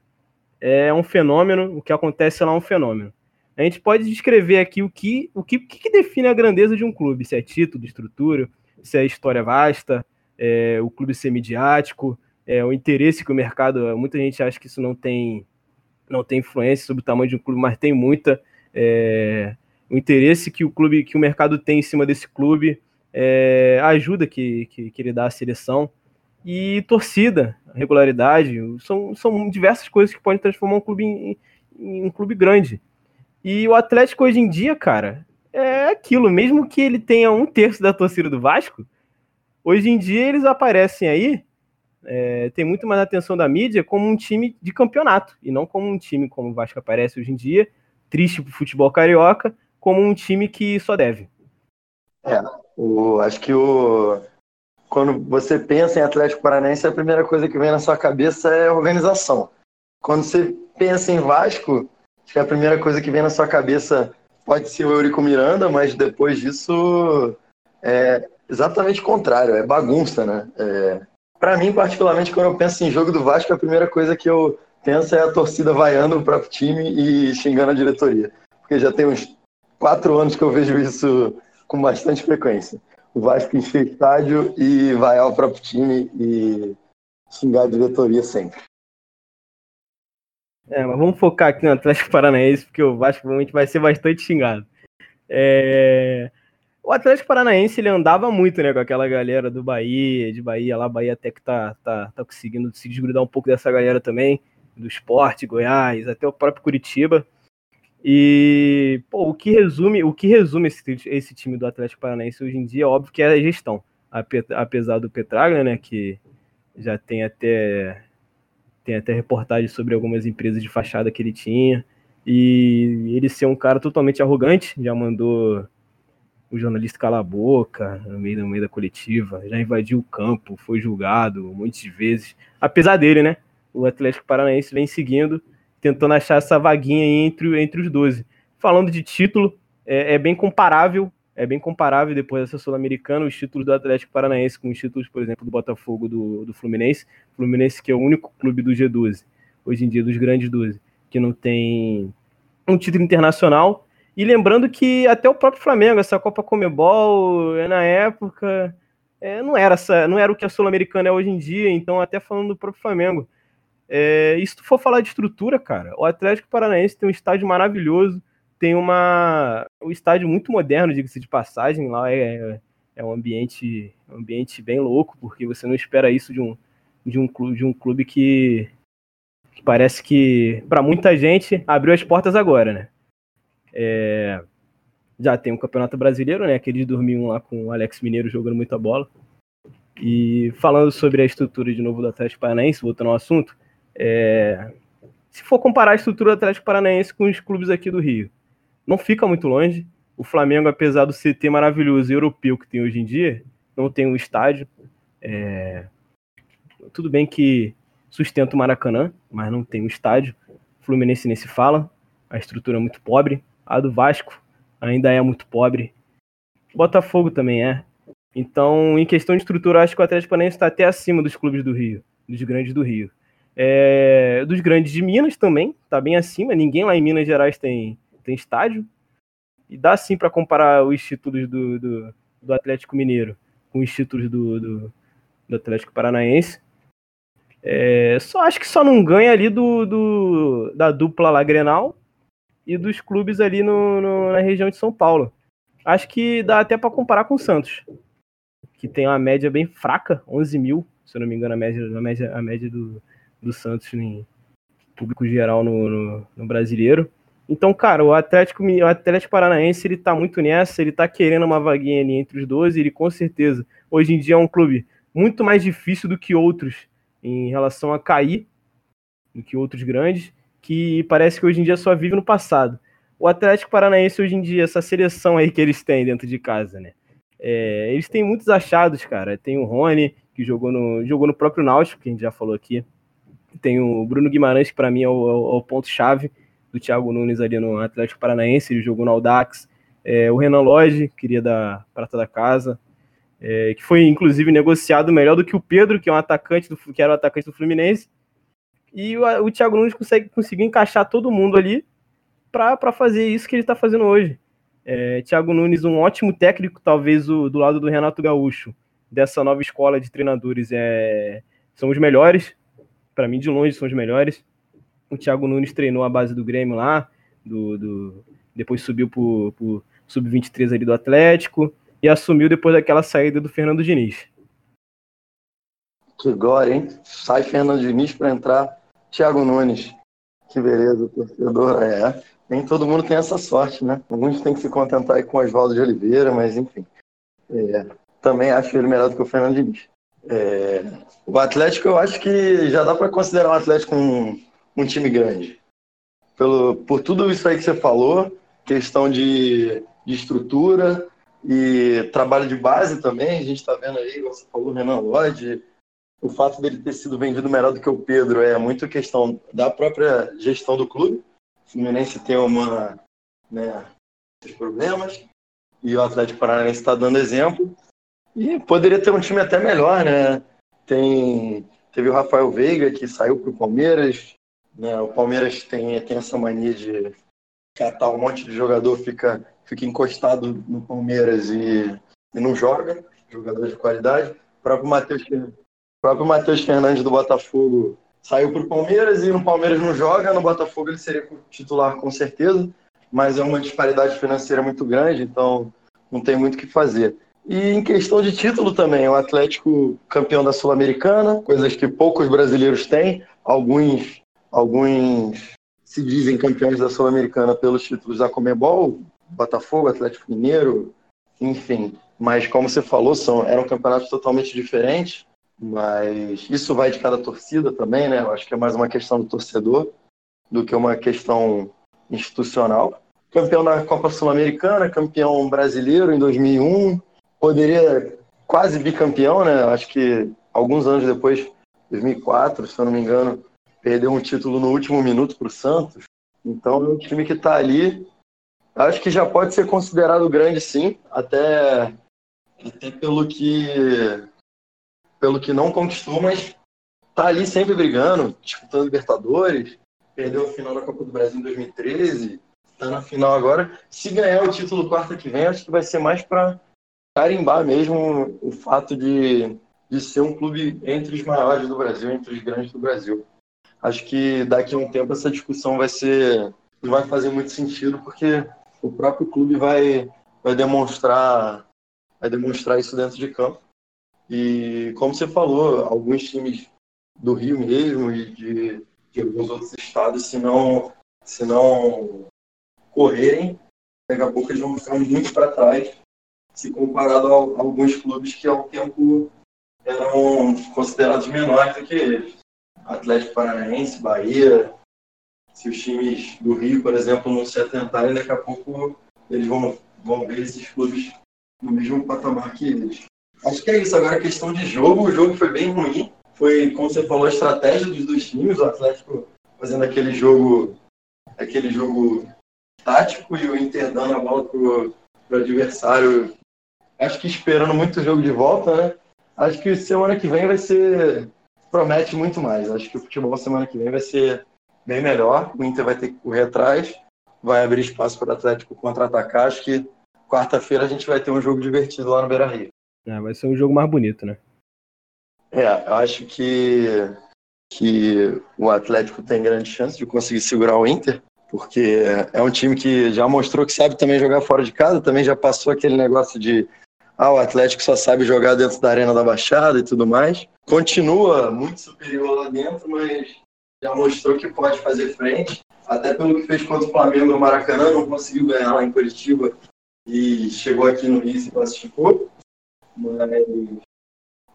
S4: é um fenômeno, o que acontece lá é um fenômeno. A gente pode descrever aqui o que, o que, que define a grandeza de um clube, se é título, estrutura, se é história vasta, é, o clube ser midiático, é, o interesse que o mercado, muita gente acha que isso não tem, não tem influência sobre o tamanho de um clube, mas tem muita, é, o interesse que o clube, que o mercado tem em cima desse clube, é, a ajuda que, que, que ele dá à seleção, e torcida, regularidade, são, são diversas coisas que podem transformar um clube em, em, um clube grande. E o Atlético hoje em dia, cara, é aquilo, mesmo que ele tenha um terço da torcida do Vasco, hoje em dia eles aparecem aí, é, tem muito mais atenção da mídia como um time de campeonato, e não como um time como o Vasco aparece hoje em dia, triste pro futebol carioca, como um time que só deve.
S3: É, o, acho que o, quando você pensa em Atlético Paranaense, a primeira coisa que vem na sua cabeça é organização. Quando você pensa em Vasco, acho que a primeira coisa que vem na sua cabeça pode ser o Eurico Miranda, mas depois disso é exatamente o contrário, é bagunça, né? É... Para mim, particularmente, quando eu penso em jogo do Vasco, a primeira coisa que eu penso é a torcida vaiando o próprio time e xingando a diretoria. Porque já tem uns quatro anos que eu vejo isso com bastante frequência o Vasco encher estádio e vaiar o próprio time e xingar a diretoria sempre.
S4: É, mas vamos focar aqui no Atlético Paranaense, porque o Vasco provavelmente vai ser bastante xingado. É... O Atlético Paranaense ele andava muito né, com aquela galera do Bahia, de Bahia lá, Bahia até que tá, tá, tá conseguindo se desgrudar um pouco dessa galera também, do esporte, Goiás, até o próprio Curitiba. E pô, o que resume, o que resume esse, esse time do Atlético Paranaense hoje em dia, é óbvio que é a gestão. Apesar do Petraglia, né, que já tem até tem até reportagem sobre algumas empresas de fachada que ele tinha e ele ser um cara totalmente arrogante, já mandou o jornalista calar a boca no meio, no meio da coletiva, já invadiu o campo, foi julgado muitas vezes. Apesar dele, né? O Atlético Paranaense vem seguindo tentando achar essa vaguinha entre, entre os 12. Falando de título, é, é bem comparável, é bem comparável depois dessa Sul-Americana, os títulos do Atlético Paranaense com os títulos, por exemplo, do Botafogo, do, do Fluminense. Fluminense que é o único clube do G12, hoje em dia dos grandes 12, que não tem um título internacional. E lembrando que até o próprio Flamengo, essa Copa Comebol, é, na época, é, não, era essa, não era o que a Sul-Americana é hoje em dia, então até falando do próprio Flamengo, é, e se tu for falar de estrutura, cara, o Atlético Paranaense tem um estádio maravilhoso, tem uma um estádio muito moderno, diga-se de passagem, lá é, é um ambiente um ambiente bem louco, porque você não espera isso de um de um clube, de um clube que que parece que, para muita gente, abriu as portas agora, né? É, já tem o um Campeonato Brasileiro, né? Que eles dormiam lá com o Alex Mineiro jogando muita bola. E falando sobre a estrutura de novo do Atlético Paranaense, voltando ao assunto, é, se for comparar a estrutura do Atlético Paranaense com os clubes aqui do Rio, não fica muito longe. O Flamengo, apesar do CT maravilhoso e europeu que tem hoje em dia, não tem um estádio. É... Tudo bem que sustenta o Maracanã, mas não tem um estádio. O Fluminense nem se fala, a estrutura é muito pobre. A do Vasco ainda é muito pobre. Botafogo também é. Então, em questão de estrutura, acho que o Atlético Paranaense está até acima dos clubes do Rio, dos grandes do Rio. É, dos grandes de Minas também, está bem acima. Ninguém lá em Minas Gerais tem, tem estádio. E dá sim para comparar os títulos do, do, do, Atlético Mineiro com os títulos do, do, do Atlético Paranaense. É, só acho que só não ganha ali do, do da dupla lá Grenal e dos clubes ali no, no, na região de São Paulo. Acho que dá até para comparar com o Santos que tem uma média bem fraca, 11 mil, se eu não me engano, a média, a média, a média do, do Santos em público geral no, no, no, brasileiro. Então, cara, o Atlético, o Atlético Paranaense, ele tá muito nessa, ele tá querendo uma vaguinha ali entre os 12, ele com certeza, hoje em dia é um clube muito mais difícil do que outros em relação a cair, do que outros grandes, que parece que hoje em dia só vive no passado. O Atlético Paranaense hoje em dia, essa seleção aí que eles têm dentro de casa, né? É, eles têm muitos achados, cara. Tem o Rony, que jogou no, jogou no próprio Náutico, que a gente já falou aqui. Tem o Bruno Guimarães, que para mim é o, é o ponto-chave do Thiago Nunes ali no Atlético Paranaense. Ele jogou no Audax. É, o Renan Lodge, queria da Prata da Casa, é, que foi inclusive negociado melhor do que o Pedro, que é um atacante do, que era o atacante do Fluminense. E o, o Thiago Nunes consegue conseguir encaixar todo mundo ali para fazer isso que ele está fazendo hoje. É, Thiago Nunes, um ótimo técnico, talvez o, do lado do Renato Gaúcho, dessa nova escola de treinadores, é, são os melhores. Para mim, de longe, são os melhores. O Thiago Nunes treinou a base do Grêmio lá, do, do depois subiu para o sub-23 ali do Atlético e assumiu depois daquela saída do Fernando Diniz.
S3: Que glória, hein? Sai Fernando Diniz para entrar Thiago Nunes. Que beleza, torcedor. É, nem todo mundo tem essa sorte, né? Muitos têm que se contentar com o Oswaldo de Oliveira, mas enfim. É, também acho ele melhor do que o Fernando Diniz. É, o Atlético, eu acho que já dá para considerar o Atlético um, um time grande. Pelo, por tudo isso aí que você falou, questão de, de estrutura e trabalho de base também, a gente está vendo aí, você falou, Renan Lodge, o fato dele ter sido vendido melhor do que o Pedro é muito questão da própria gestão do clube. Fluminense tem uma, né, problemas e o Atlético Paranaense está dando exemplo. E poderia ter um time até melhor, né? Tem, teve o Rafael Veiga que saiu para o Palmeiras. Né? O Palmeiras tem, tem essa mania de catar um monte de jogador, fica, fica encostado no Palmeiras e, e não joga, jogador de qualidade. O próprio Matheus, próprio Fernandes do Botafogo saiu para o Palmeiras e no Palmeiras não joga, no Botafogo ele seria titular com certeza, mas é uma disparidade financeira muito grande, então não tem muito o que fazer. E em questão de título também, o Atlético campeão da Sul-Americana, coisas que poucos brasileiros têm, alguns, alguns se dizem campeões da Sul-Americana pelos títulos da Comebol, Botafogo, Atlético Mineiro, enfim. Mas como você falou, são, eram campeonatos totalmente diferentes. Mas isso vai de cada torcida também, né? Eu acho que é mais uma questão do torcedor do que uma questão institucional. Campeão da Copa Sul-Americana, campeão brasileiro em 2001, poderia quase bicampeão, né? Acho que alguns anos depois, 2004, se eu não me engano, perdeu um título no último minuto para o Santos. Então é um time que está ali. Acho que já pode ser considerado grande, sim, até, até pelo que pelo que não conquistou, mas tá ali sempre brigando, disputando Libertadores, perdeu a final da Copa do Brasil em 2013, tá na final agora. Se ganhar o título quarta que vem, acho que vai ser mais para carimbar mesmo o fato de, de ser um clube entre os maiores do Brasil, entre os grandes do Brasil. Acho que daqui a um tempo essa discussão vai ser vai fazer muito sentido porque o próprio clube vai vai demonstrar vai demonstrar isso dentro de campo e como você falou, alguns times do Rio mesmo e de, de alguns outros estados, se não, se não correrem, daqui a pouco eles vão ficar muito para trás, se comparado a, a alguns clubes que há um tempo eram considerados menores do que eles. Atlético Paranaense, Bahia, se os times do Rio, por exemplo, não se atentarem, daqui a pouco eles vão, vão ver esses clubes no mesmo patamar que eles. Acho que é isso. Agora, a questão de jogo, o jogo foi bem ruim. Foi, como você falou, a estratégia dos dois times. O Atlético fazendo aquele jogo, aquele jogo tático e o Inter dando a bola pro, pro adversário. Acho que esperando muito o jogo de volta, né? Acho que semana que vem vai ser. Promete muito mais. Acho que o futebol semana que vem vai ser bem melhor. O Inter vai ter que correr atrás, vai abrir espaço para o Atlético contra-atacar. Acho que quarta-feira a gente vai ter um jogo divertido lá no Beira Rio.
S4: É, vai ser um jogo mais bonito, né?
S3: É, eu acho que, que o Atlético tem grande chance de conseguir segurar o Inter, porque é um time que já mostrou que sabe também jogar fora de casa, também já passou aquele negócio de ah, o Atlético só sabe jogar dentro da Arena da Baixada e tudo mais. Continua muito superior lá dentro, mas já mostrou que pode fazer frente. Até pelo que fez contra o Flamengo no Maracanã, não conseguiu ganhar lá em Curitiba e chegou aqui no Rio e se classificou. Mas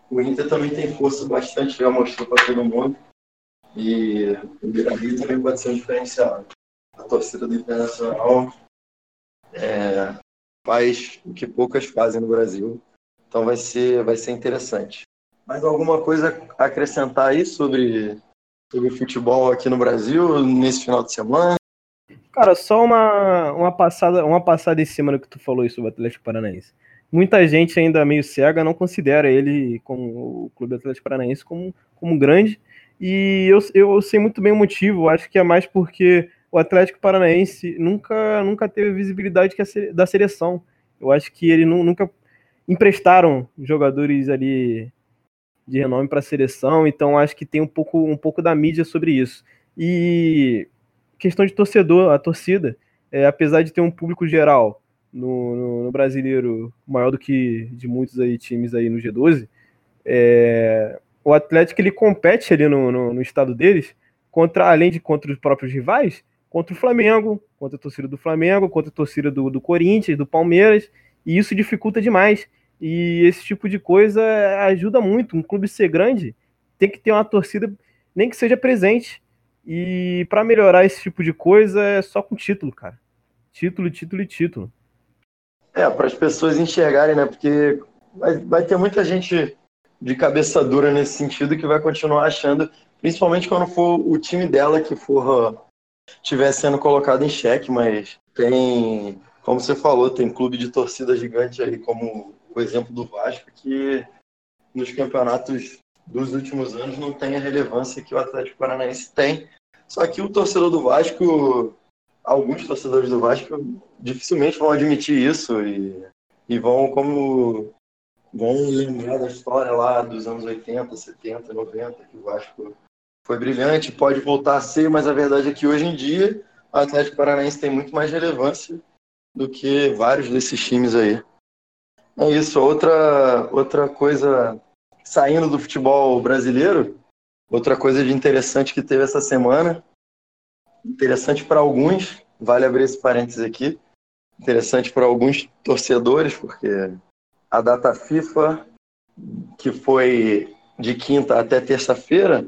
S3: o Inter também tem força bastante, já mostrou para todo mundo. E o Beira Rio também pode ser um diferencial. A torcida do Internacional é, faz o que poucas fazem no Brasil. Então vai ser, vai ser interessante. Mais alguma coisa a acrescentar aí sobre sobre futebol aqui no Brasil nesse final de semana?
S4: Cara, só uma, uma passada uma passada em cima do que tu falou sobre o Atlético Paranaense. Muita gente ainda meio cega não considera ele como o Clube Atlético Paranaense como, como grande. E eu, eu sei muito bem o motivo, acho que é mais porque o Atlético Paranaense nunca, nunca teve visibilidade da seleção. Eu acho que ele nunca emprestaram jogadores ali de renome para a seleção, então acho que tem um pouco, um pouco da mídia sobre isso. E questão de torcedor, a torcida, é, apesar de ter um público geral no, no, no, brasileiro maior do que de muitos aí times aí no G12, é, o Atlético ele compete ali no, no, no, estado deles contra, além de contra os próprios rivais, contra o Flamengo, contra a torcida do Flamengo, contra a torcida do, do Corinthians, do Palmeiras, e isso dificulta demais. E esse tipo de coisa ajuda muito. Um clube ser grande tem que ter uma torcida, nem que seja presente. E para melhorar esse tipo de coisa é só com título, cara. Título, título e título.
S3: É, para as pessoas enxergarem, né? Porque vai, vai ter muita gente de cabeça dura nesse sentido que vai continuar achando, principalmente quando for o time dela que for estiver sendo colocado em xeque, mas tem, como você falou, tem clube de torcida gigante aí como o exemplo do Vasco, que nos campeonatos dos últimos anos não tem a relevância que o Atlético Paranaense tem. Só que o torcedor do Vasco, alguns torcedores do Vasco, dificilmente vão admitir isso e, e vão como vão lembrar da história lá dos anos 80, 70, 90, que o Vasco foi brilhante, pode voltar a ser, mas a verdade é que hoje em dia o Atlético Paranaense tem muito mais relevância do que vários desses times aí. É isso. Outra, outra coisa, saindo do futebol brasileiro, outra coisa de interessante que teve essa semana, interessante para alguns, vale abrir esse parênteses aqui, interessante para alguns torcedores, porque a data FIFA, que foi de quinta até terça-feira,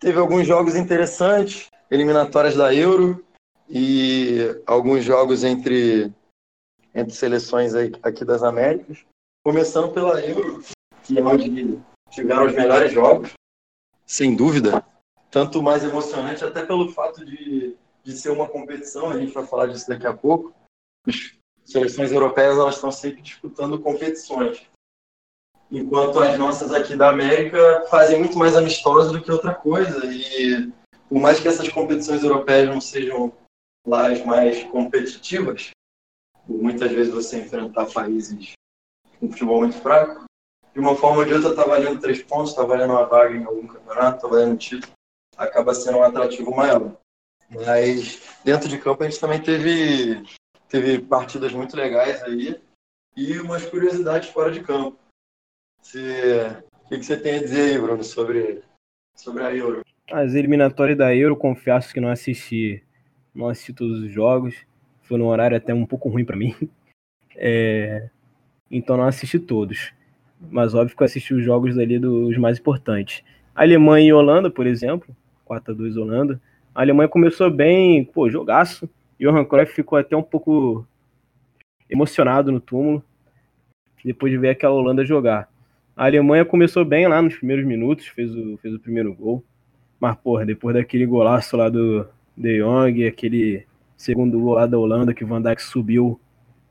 S3: teve alguns jogos interessantes, eliminatórias da Euro e alguns jogos entre entre seleções aqui das Américas, começando pela Euro, que é onde tiveram os melhores jogos, sem dúvida. Tanto mais emocionante, até pelo fato de, de ser uma competição, a gente vai falar disso daqui a pouco. As seleções europeias elas estão sempre disputando competições. Enquanto as nossas aqui da América fazem muito mais amistosos do que outra coisa. E por mais que essas competições europeias não sejam lá as mais competitivas, muitas vezes você enfrentar países com futebol muito fraco, de uma forma ou de outra está valendo três pontos, está valendo uma vaga em algum campeonato, está valendo um título, acaba sendo um atrativo maior. Mas dentro de campo a gente também teve, teve partidas muito legais aí e umas curiosidades fora de campo. Você, o que, você tem a dizer aí, Bruno, sobre, sobre a Euro?
S4: As eliminatórias da Euro, confesso que não assisti, não assisti todos os jogos. Foi num horário até um pouco ruim para mim. [LAUGHS] É, então não assisti todos. Mas óbvio que eu assisti os jogos ali dos mais importantes. Alemanha e Holanda, por exemplo. 4x2 Holanda. A Alemanha começou bem, pô, jogaço. Johan Cruyff ficou até um pouco emocionado no túmulo depois de ver aquela Holanda jogar. A Alemanha começou bem lá nos primeiros minutos, fez o, fez o primeiro gol. Mas, porra, depois daquele golaço lá do De Jong, aquele segundo gol lá da Holanda que o Van Dijk subiu,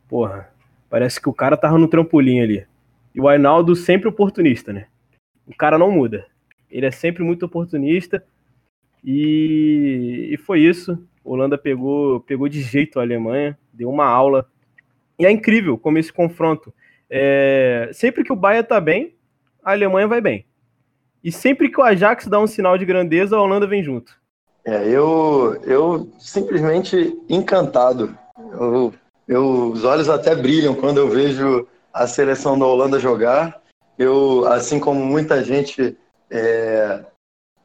S4: porra, parece que o cara tava no trampolim ali. E o Ainaldo sempre oportunista, né? O cara não muda. Ele é sempre muito oportunista. E, e foi isso. A Holanda pegou, pegou de jeito a Alemanha, deu uma aula. E é incrível como esse confronto. É, sempre que o Bahia tá bem, a Alemanha vai bem. E sempre que o Ajax dá um sinal de grandeza, a Holanda vem junto.
S3: É, eu, eu simplesmente encantado. Eu, eu, os olhos até brilham quando eu vejo a seleção da Holanda jogar. Eu, assim como muita gente, é,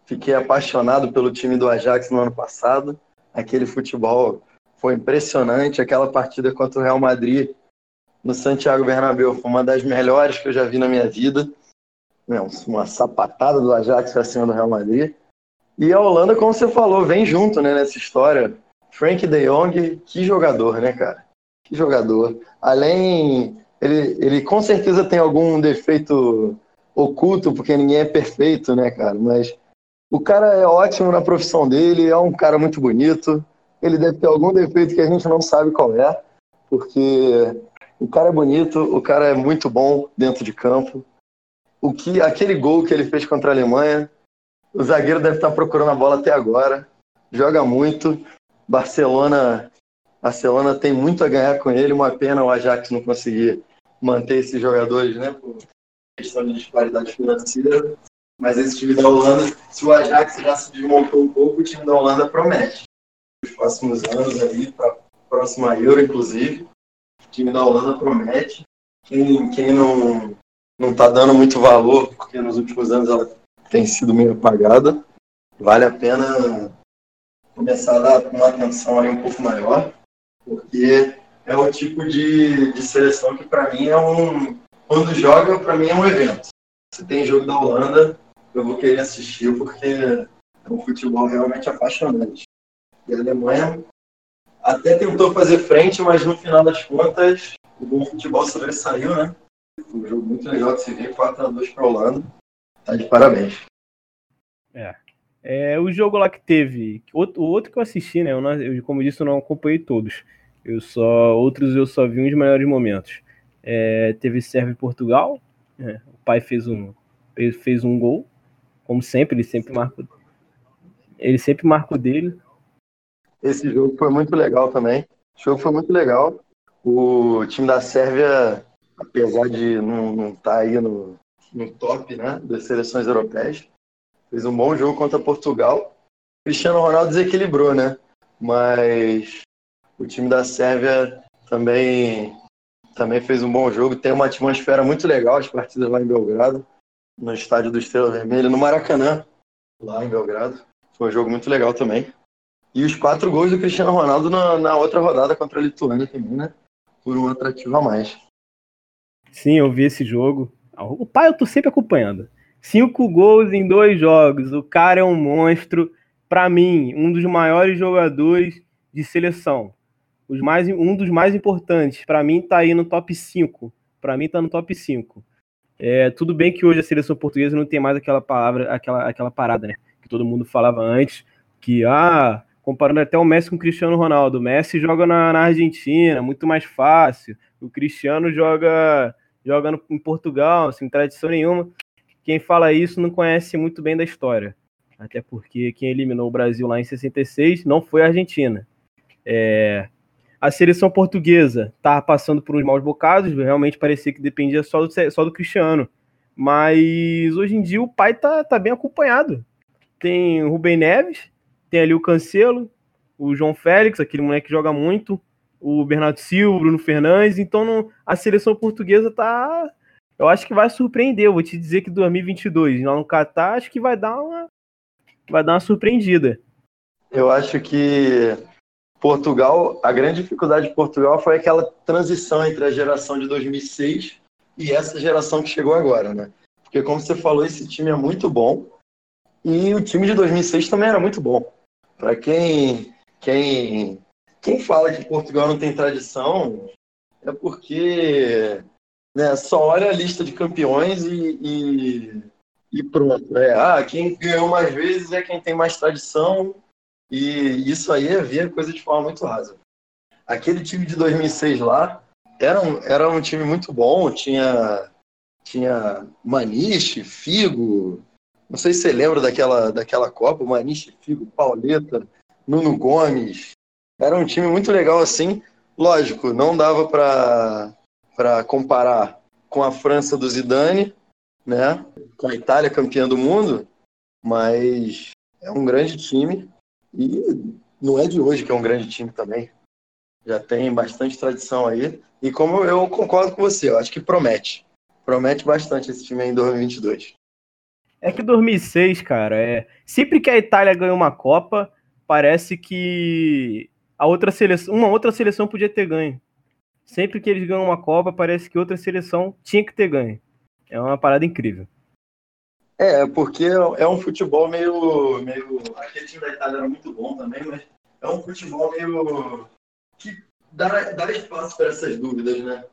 S3: fiquei apaixonado pelo time do Ajax no ano passado. Aquele futebol foi impressionante. Aquela partida contra o Real Madrid no Santiago Bernabéu foi uma das melhores que eu já vi na minha vida. Uma sapatada do Ajax para cima do Real Madrid. E a Holanda, como você falou, vem junto né, nessa história. Frank de Jong, que jogador, né, cara? Que jogador. Além, ele, ele com certeza tem algum defeito oculto, porque ninguém é perfeito, né, cara? Mas o cara é ótimo na profissão dele, é um cara muito bonito. Ele deve ter algum defeito que a gente não sabe qual é, porque o cara é bonito, o cara é muito bom dentro de campo. O que aquele gol que ele fez contra a Alemanha, o zagueiro deve estar procurando a bola até agora. Joga muito. Barcelona, Barcelona tem muito a ganhar com ele. Uma pena o Ajax não conseguir manter esses jogadores, né? Por questão de disparidade financeira. Mas esse time da Holanda, se o Ajax já se desmontou um pouco, o time da Holanda promete. Nos próximos anos ali, para a próxima Euro, inclusive, time da Holanda promete. Quem, quem não não está dando muito valor, porque nos últimos anos ela tem sido meio apagada, vale a pena começar a dar uma atenção aí um pouco maior, porque é o tipo de, de seleção que para mim é um. Quando joga, para mim é um evento. Se tem jogo da Holanda, eu vou querer assistir porque é um futebol realmente apaixonante. E a Alemanha até tentou fazer frente, mas no final das contas o bom futebol sobressaiu, né? Foi um jogo muito legal de se ver, 4x2 para Holanda. Tá de parabéns.
S4: É. é. O jogo lá que teve. O outro que eu assisti, né? Eu, não, eu, como disse, eu não acompanhei todos. Eu só. Outros eu só vi uns melhores momentos. É, teve Sérvia e Portugal. É, o pai fez um, fez um gol. Como sempre, ele sempre marca. Ele sempre marca o dele.
S3: Esse jogo foi muito legal também. O jogo foi muito legal. O time da Sérvia, apesar de não estar tá aí no, no top né, das seleções europeias, fez um bom jogo contra Portugal. Cristiano Ronaldo desequilibrou, né? Mas o time da Sérvia também também fez um bom jogo. Tem uma atmosfera muito legal as partidas lá em Belgrado, no estádio do Estrela Vermelha, no Maracanã, lá em Belgrado. Foi um jogo muito legal também. E os quatro gols do Cristiano Ronaldo na, na outra rodada contra a Lituânia também, né? Por um atrativo a mais.
S4: Sim, eu vi esse jogo. O pai eu tô sempre acompanhando. Cinco gols em dois jogos. O cara é um monstro. Para mim, um dos maiores jogadores de seleção. Os mais, um dos mais importantes. Para mim, tá aí no top 5. Para mim, tá no top 5. É, tudo bem que hoje a seleção portuguesa não tem mais aquela palavra, aquela, aquela parada, né? Que todo mundo falava antes, que ah, comparando até o Messi com o Cristiano Ronaldo. O Messi joga na, na Argentina, muito mais fácil. O Cristiano joga joga no, em Portugal, sem tradição nenhuma. Quem fala isso não conhece muito bem da história. Até porque quem eliminou o Brasil lá em 66 não foi a Argentina. É, a seleção portuguesa estava passando por uns maus bocados, realmente parecia que dependia só do, só do Cristiano. Mas hoje em dia o pai tá, tá bem acompanhado. Tem o Rubem Neves, tem ali o Cancelo, o João Félix, aquele moleque que joga muito, o Bernardo Silva, o Bruno Fernandes. Então não, a seleção portuguesa tá. Eu acho que vai surpreender. Eu vou te dizer que 2022, lá no Catar, acho que vai dar uma. vai dar uma surpreendida.
S3: Eu acho que Portugal, a grande dificuldade de Portugal foi aquela transição entre a geração de 2006 e essa geração que chegou agora, né? Porque como você falou, esse time é muito bom e o time de 2006 também era muito bom. Para quem quem quem fala que Portugal não tem tradição é porque né, só olha a lista de campeões e, e, e pronto. É, ah, quem ganhou mais vezes é quem tem mais tradição e isso aí é ver a coisa de forma muito rasa. Aquele time de 2006 lá era um, era um time muito bom, tinha, tinha Maniche, Figo, não sei se você lembra daquela, daquela Copa, Maniche, Figo, Pauleta, Nuno Gomes. Era um time muito legal assim. Lógico, não dava para comparar com a França do Zidane, né? com a Itália campeã do mundo, mas é um grande time e não é de hoje que é um grande time também. Já tem bastante tradição aí. E como eu concordo com você, eu acho que promete. Promete bastante esse time em 2022.
S4: É que 2006, cara, é sempre que a Itália ganhou uma Copa, parece que a outra seleção, uma outra seleção podia ter ganho. Sempre que eles ganham uma Copa, parece que outra seleção tinha que ter ganho. É uma parada incrível.
S3: É, porque é um futebol meio, meio. Aquele time da Itália era muito bom também, mas é um futebol meio. que dá, dá espaço para essas dúvidas, né?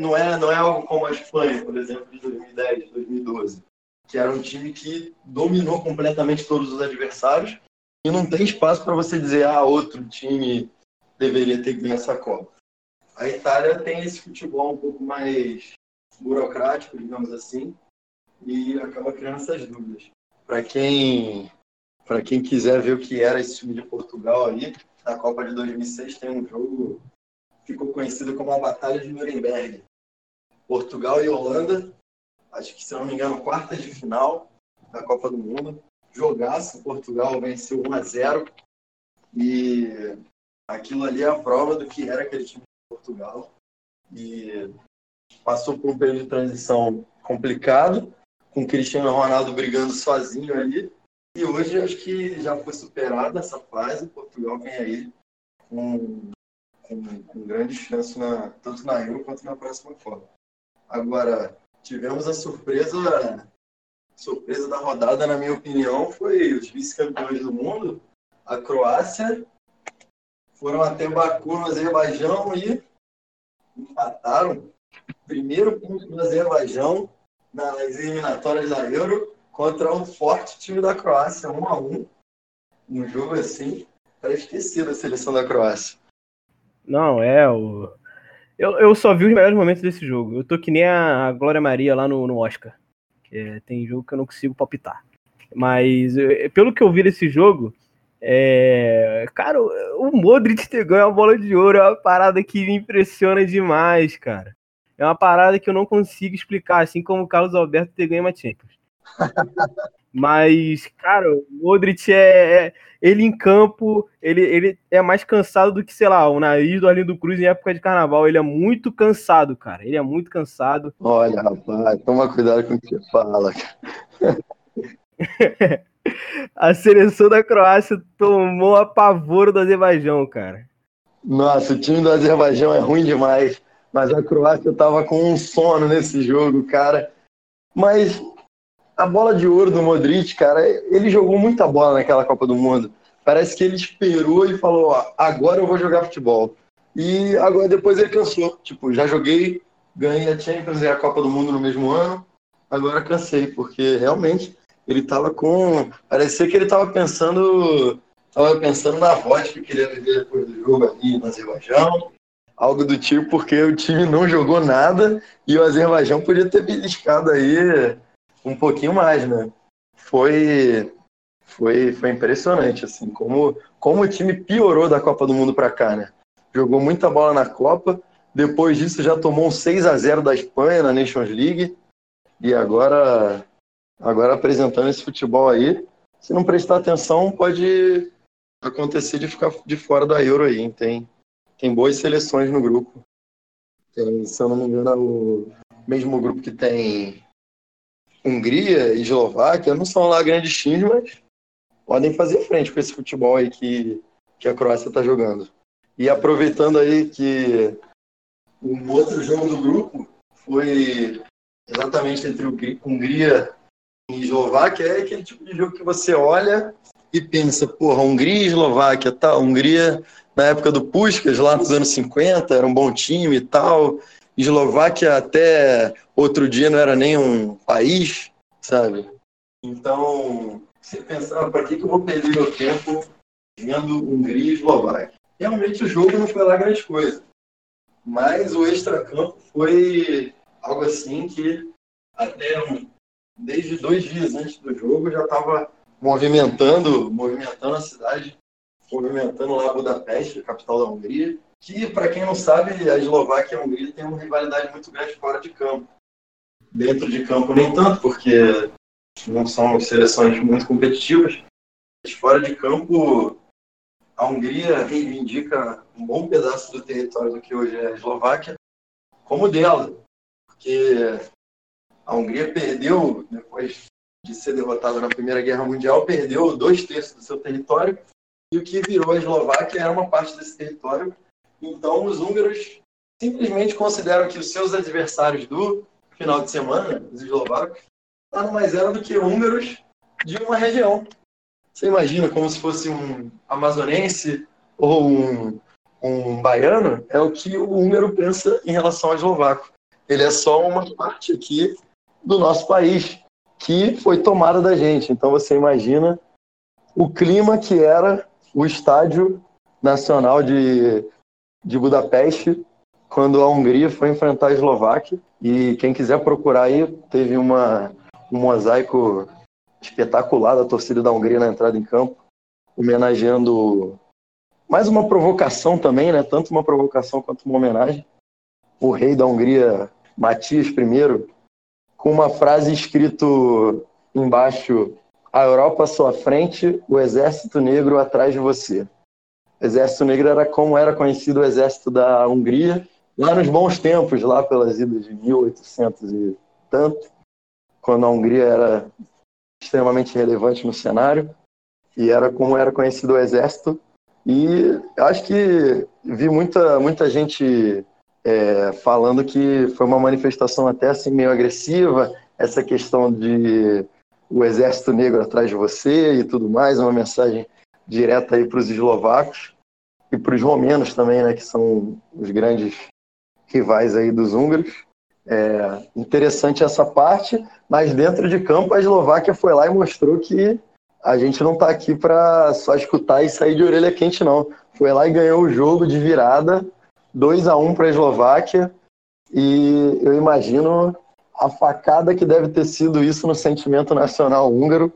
S3: Não é, não é algo como a Espanha, por exemplo, de 2010, 2012, que era um time que dominou completamente todos os adversários e não tem espaço para você dizer, ah, outro time deveria ter ganho essa Copa. A Itália tem esse futebol um pouco mais burocrático, digamos assim, e acaba criando essas dúvidas. Para quem, para quem quiser ver o que era esse time de Portugal aí, na Copa de 2006 tem um jogo que ficou conhecido como a Batalha de Nuremberg. Portugal e Holanda, acho que se não me engano, quartas de final da Copa do Mundo jogaço. Portugal venceu 1 a 0 e aquilo ali é a prova do que era aquele time de Portugal. E passou por um período de transição complicado, com Cristiano Ronaldo brigando sozinho ali. E hoje acho que já foi superada essa fase. Portugal vem aí com, com, com grande chance na, tanto na Euro quanto na próxima Copa. Agora, tivemos a surpresa surpresa da rodada, na minha opinião, foi os vice-campeões do mundo, a Croácia. Foram até Baku, no Azerbaijão, e empataram. Primeiro ponto do Azerbaijão nas eliminatórias da Euro contra um forte time da Croácia, 1 a 1 Um jogo assim, para esquecer da seleção da Croácia.
S4: Não, é o. Eu, eu só vi os melhores momentos desse jogo. Eu tô que nem a Glória Maria lá no, no Oscar. É, tem jogo que eu não consigo palpitar. Mas é, pelo que eu vi desse jogo, é... cara, o Modric ter ganho a bola de ouro é uma parada que me impressiona demais, cara. É uma parada que eu não consigo explicar, assim como o Carlos Alberto ter ganho uma Champions. [LAUGHS] Mas, cara, o Modric é, é, Ele em campo, ele, ele é mais cansado do que, sei lá, o nariz do Arlindo Cruz em época de carnaval. Ele é muito cansado, cara. Ele é muito cansado.
S3: Olha, rapaz, toma cuidado com o que você fala. [LAUGHS]
S4: a seleção da Croácia tomou a pavor do Azerbaijão, cara.
S3: Nossa, o time do Azerbaijão é ruim demais. Mas a Croácia tava com um sono nesse jogo, cara. Mas a bola de ouro do Modric, cara, ele jogou muita bola naquela Copa do Mundo. Parece que ele esperou e falou: ó, agora eu vou jogar futebol. E agora depois ele cansou. Tipo, já joguei, ganhei a Champions e a Copa do Mundo no mesmo ano. Agora cansei, porque realmente ele tava com. Parecia que ele tava pensando. Tava pensando na vodka que ele ia beber depois do jogo ali no Azerbaijão. Algo do tipo, porque o time não jogou nada e o Azerbaijão podia ter beliscado aí um pouquinho mais, né? Foi, foi, foi impressionante, assim, como, como o time piorou da Copa do Mundo para cá, né? Jogou muita bola na Copa, depois disso já tomou um 6 a 0 da Espanha na Nations League, e agora, agora apresentando esse futebol aí, se não prestar atenção, pode acontecer de ficar de fora da Euro aí, tem, tem boas seleções no grupo. Tem, se eu não me engano, é o mesmo grupo que tem Hungria e Eslováquia não são lá grandes times, mas podem fazer frente com esse futebol aí que, que a Croácia está jogando. E aproveitando aí que um outro jogo do grupo foi exatamente entre Hungria e Eslováquia, é aquele tipo de jogo que você olha e pensa, porra, Hungria e Eslováquia, tá? Hungria na época do Puskas, lá nos anos 50, era um bom time e tal. Eslováquia até outro dia não era nem um país, sabe? Então, você pensava, para que, que eu vou perder meu tempo vendo Hungria e Eslováquia? Realmente o jogo não foi lá grande coisa. Mas o extracampo foi algo assim que até desde dois dias antes do jogo já estava movimentando, movimentando a cidade, movimentando lá Budapeste, capital da Hungria, que para quem não sabe, a Eslováquia e a Hungria têm uma rivalidade muito grande fora de campo. Dentro de campo nem tanto, porque não são seleções muito competitivas. Mas fora de campo, a Hungria reivindica um bom pedaço do território do que hoje é a Eslováquia como dela, porque a Hungria perdeu, depois de ser derrotada na Primeira Guerra Mundial, perdeu dois terços do seu território e o que virou a Eslováquia era uma parte desse território. Então, os húngaros simplesmente consideram que os seus adversários do final de semana, os eslovacos, nada mais eram do que húngaros de uma região. Você imagina como se fosse um amazonense ou um, um baiano? É o que o húngaro pensa em relação ao eslovaco. Ele é só uma parte aqui do nosso país que foi tomada da gente. Então você imagina o clima que era o estádio nacional de, de Budapeste quando a Hungria foi enfrentar a Eslováquia. E quem quiser procurar aí, teve uma, um mosaico espetacular da torcida da Hungria na entrada em campo, homenageando mais uma provocação também, né? Tanto uma provocação quanto uma homenagem. O rei da Hungria, Matias I, com uma frase escrito embaixo: A Europa à sua frente, o exército negro atrás de você. Exército negro era como era conhecido o exército da Hungria, lá nos bons tempos, lá pelas idas de 1800 e tanto, quando a Hungria era extremamente relevante no cenário e era como era conhecido o exército. E acho que vi muita, muita gente é, falando que foi uma manifestação até assim meio agressiva, essa questão de o exército negro atrás de você e tudo mais, uma mensagem direta aí para os eslovacos e para os romenos também, né, que são os grandes rivais aí dos húngaros. É interessante essa parte, mas dentro de campo a Eslováquia foi lá e mostrou que a gente não está aqui para só escutar e sair de orelha quente, não. Foi lá e ganhou o jogo de virada, 2 a 1 para a Eslováquia, e eu imagino a facada que deve ter sido isso no sentimento nacional húngaro,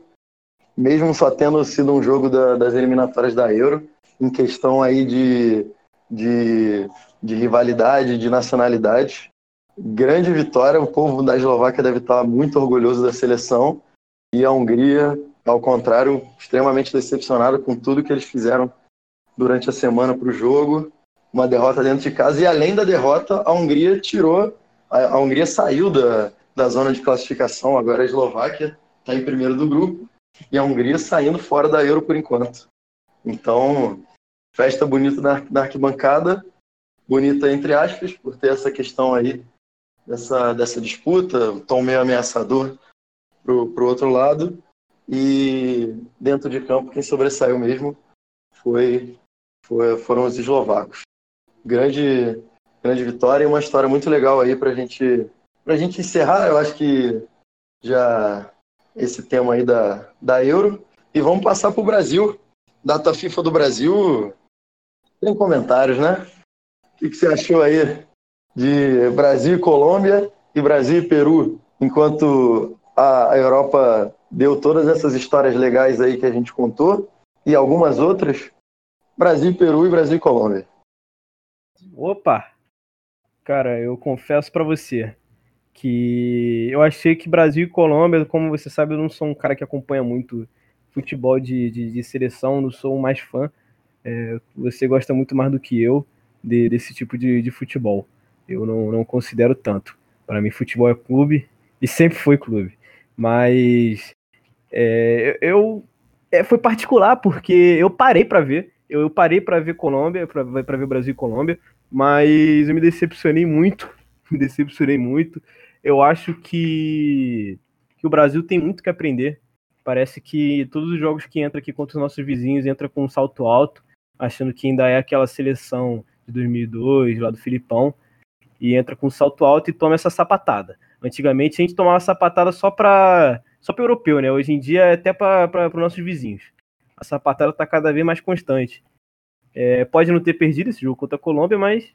S3: mesmo só tendo sido um jogo da, das eliminatórias da Euro, em questão aí de, de, de rivalidade, de nacionalidade grande vitória. O povo da Eslováquia deve estar muito orgulhoso da seleção. E a Hungria, ao contrário, extremamente decepcionada com tudo que eles fizeram durante a semana para o jogo. Uma derrota dentro de casa. E além da derrota, a Hungria tirou. A, a Hungria saiu da, da zona de classificação. Agora a Eslováquia está em primeiro do grupo. E a Hungria saindo fora da Euro por enquanto. Então, festa bonita na, na arquibancada. Bonita entre aspas, por ter essa questão aí dessa, dessa disputa, um tom meio ameaçador para o outro lado. E dentro de campo, quem sobressaiu mesmo foi, foi foram os eslovacos. Grande, grande vitória e uma história muito legal aí para gente, a gente encerrar. Eu acho que já esse tema aí da, da Euro. E vamos passar para o Brasil. Data FIFA do Brasil. Tem comentários, né? O que, que você achou aí de Brasil e Colômbia e Brasil e Peru, enquanto a Europa deu todas essas histórias legais aí que a gente contou e algumas outras, Brasil, Peru e Brasil e Colômbia.
S4: Opa! Cara, eu confesso para você que eu achei que Brasil e Colômbia, como você sabe, eu não sou um cara que acompanha muito futebol de, de, de seleção, não sou o mais fã. É, você gosta muito mais do que eu de, desse tipo de, de futebol eu não, não considero tanto. Para mim, futebol é clube e sempre foi clube. Mas é, eu é, foi particular, porque eu parei para ver. Eu, parei para ver Colômbia, para ver Brasil e Colômbia, mas eu me decepcionei muito. [LAUGHS] Me decepcionei muito. Eu acho que, que o Brasil tem muito que aprender. Parece que todos os jogos que entra aqui contra os nossos vizinhos entra com um salto alto, achando que ainda é aquela seleção de 2002, lá do Filipão, e entra com salto alto e toma essa sapatada. Antigamente a gente tomava sapatada só para só para europeu, né? Hoje em dia é até para os nossos vizinhos. A sapatada está cada vez mais constante. É, pode não ter perdido esse jogo contra a Colômbia, mas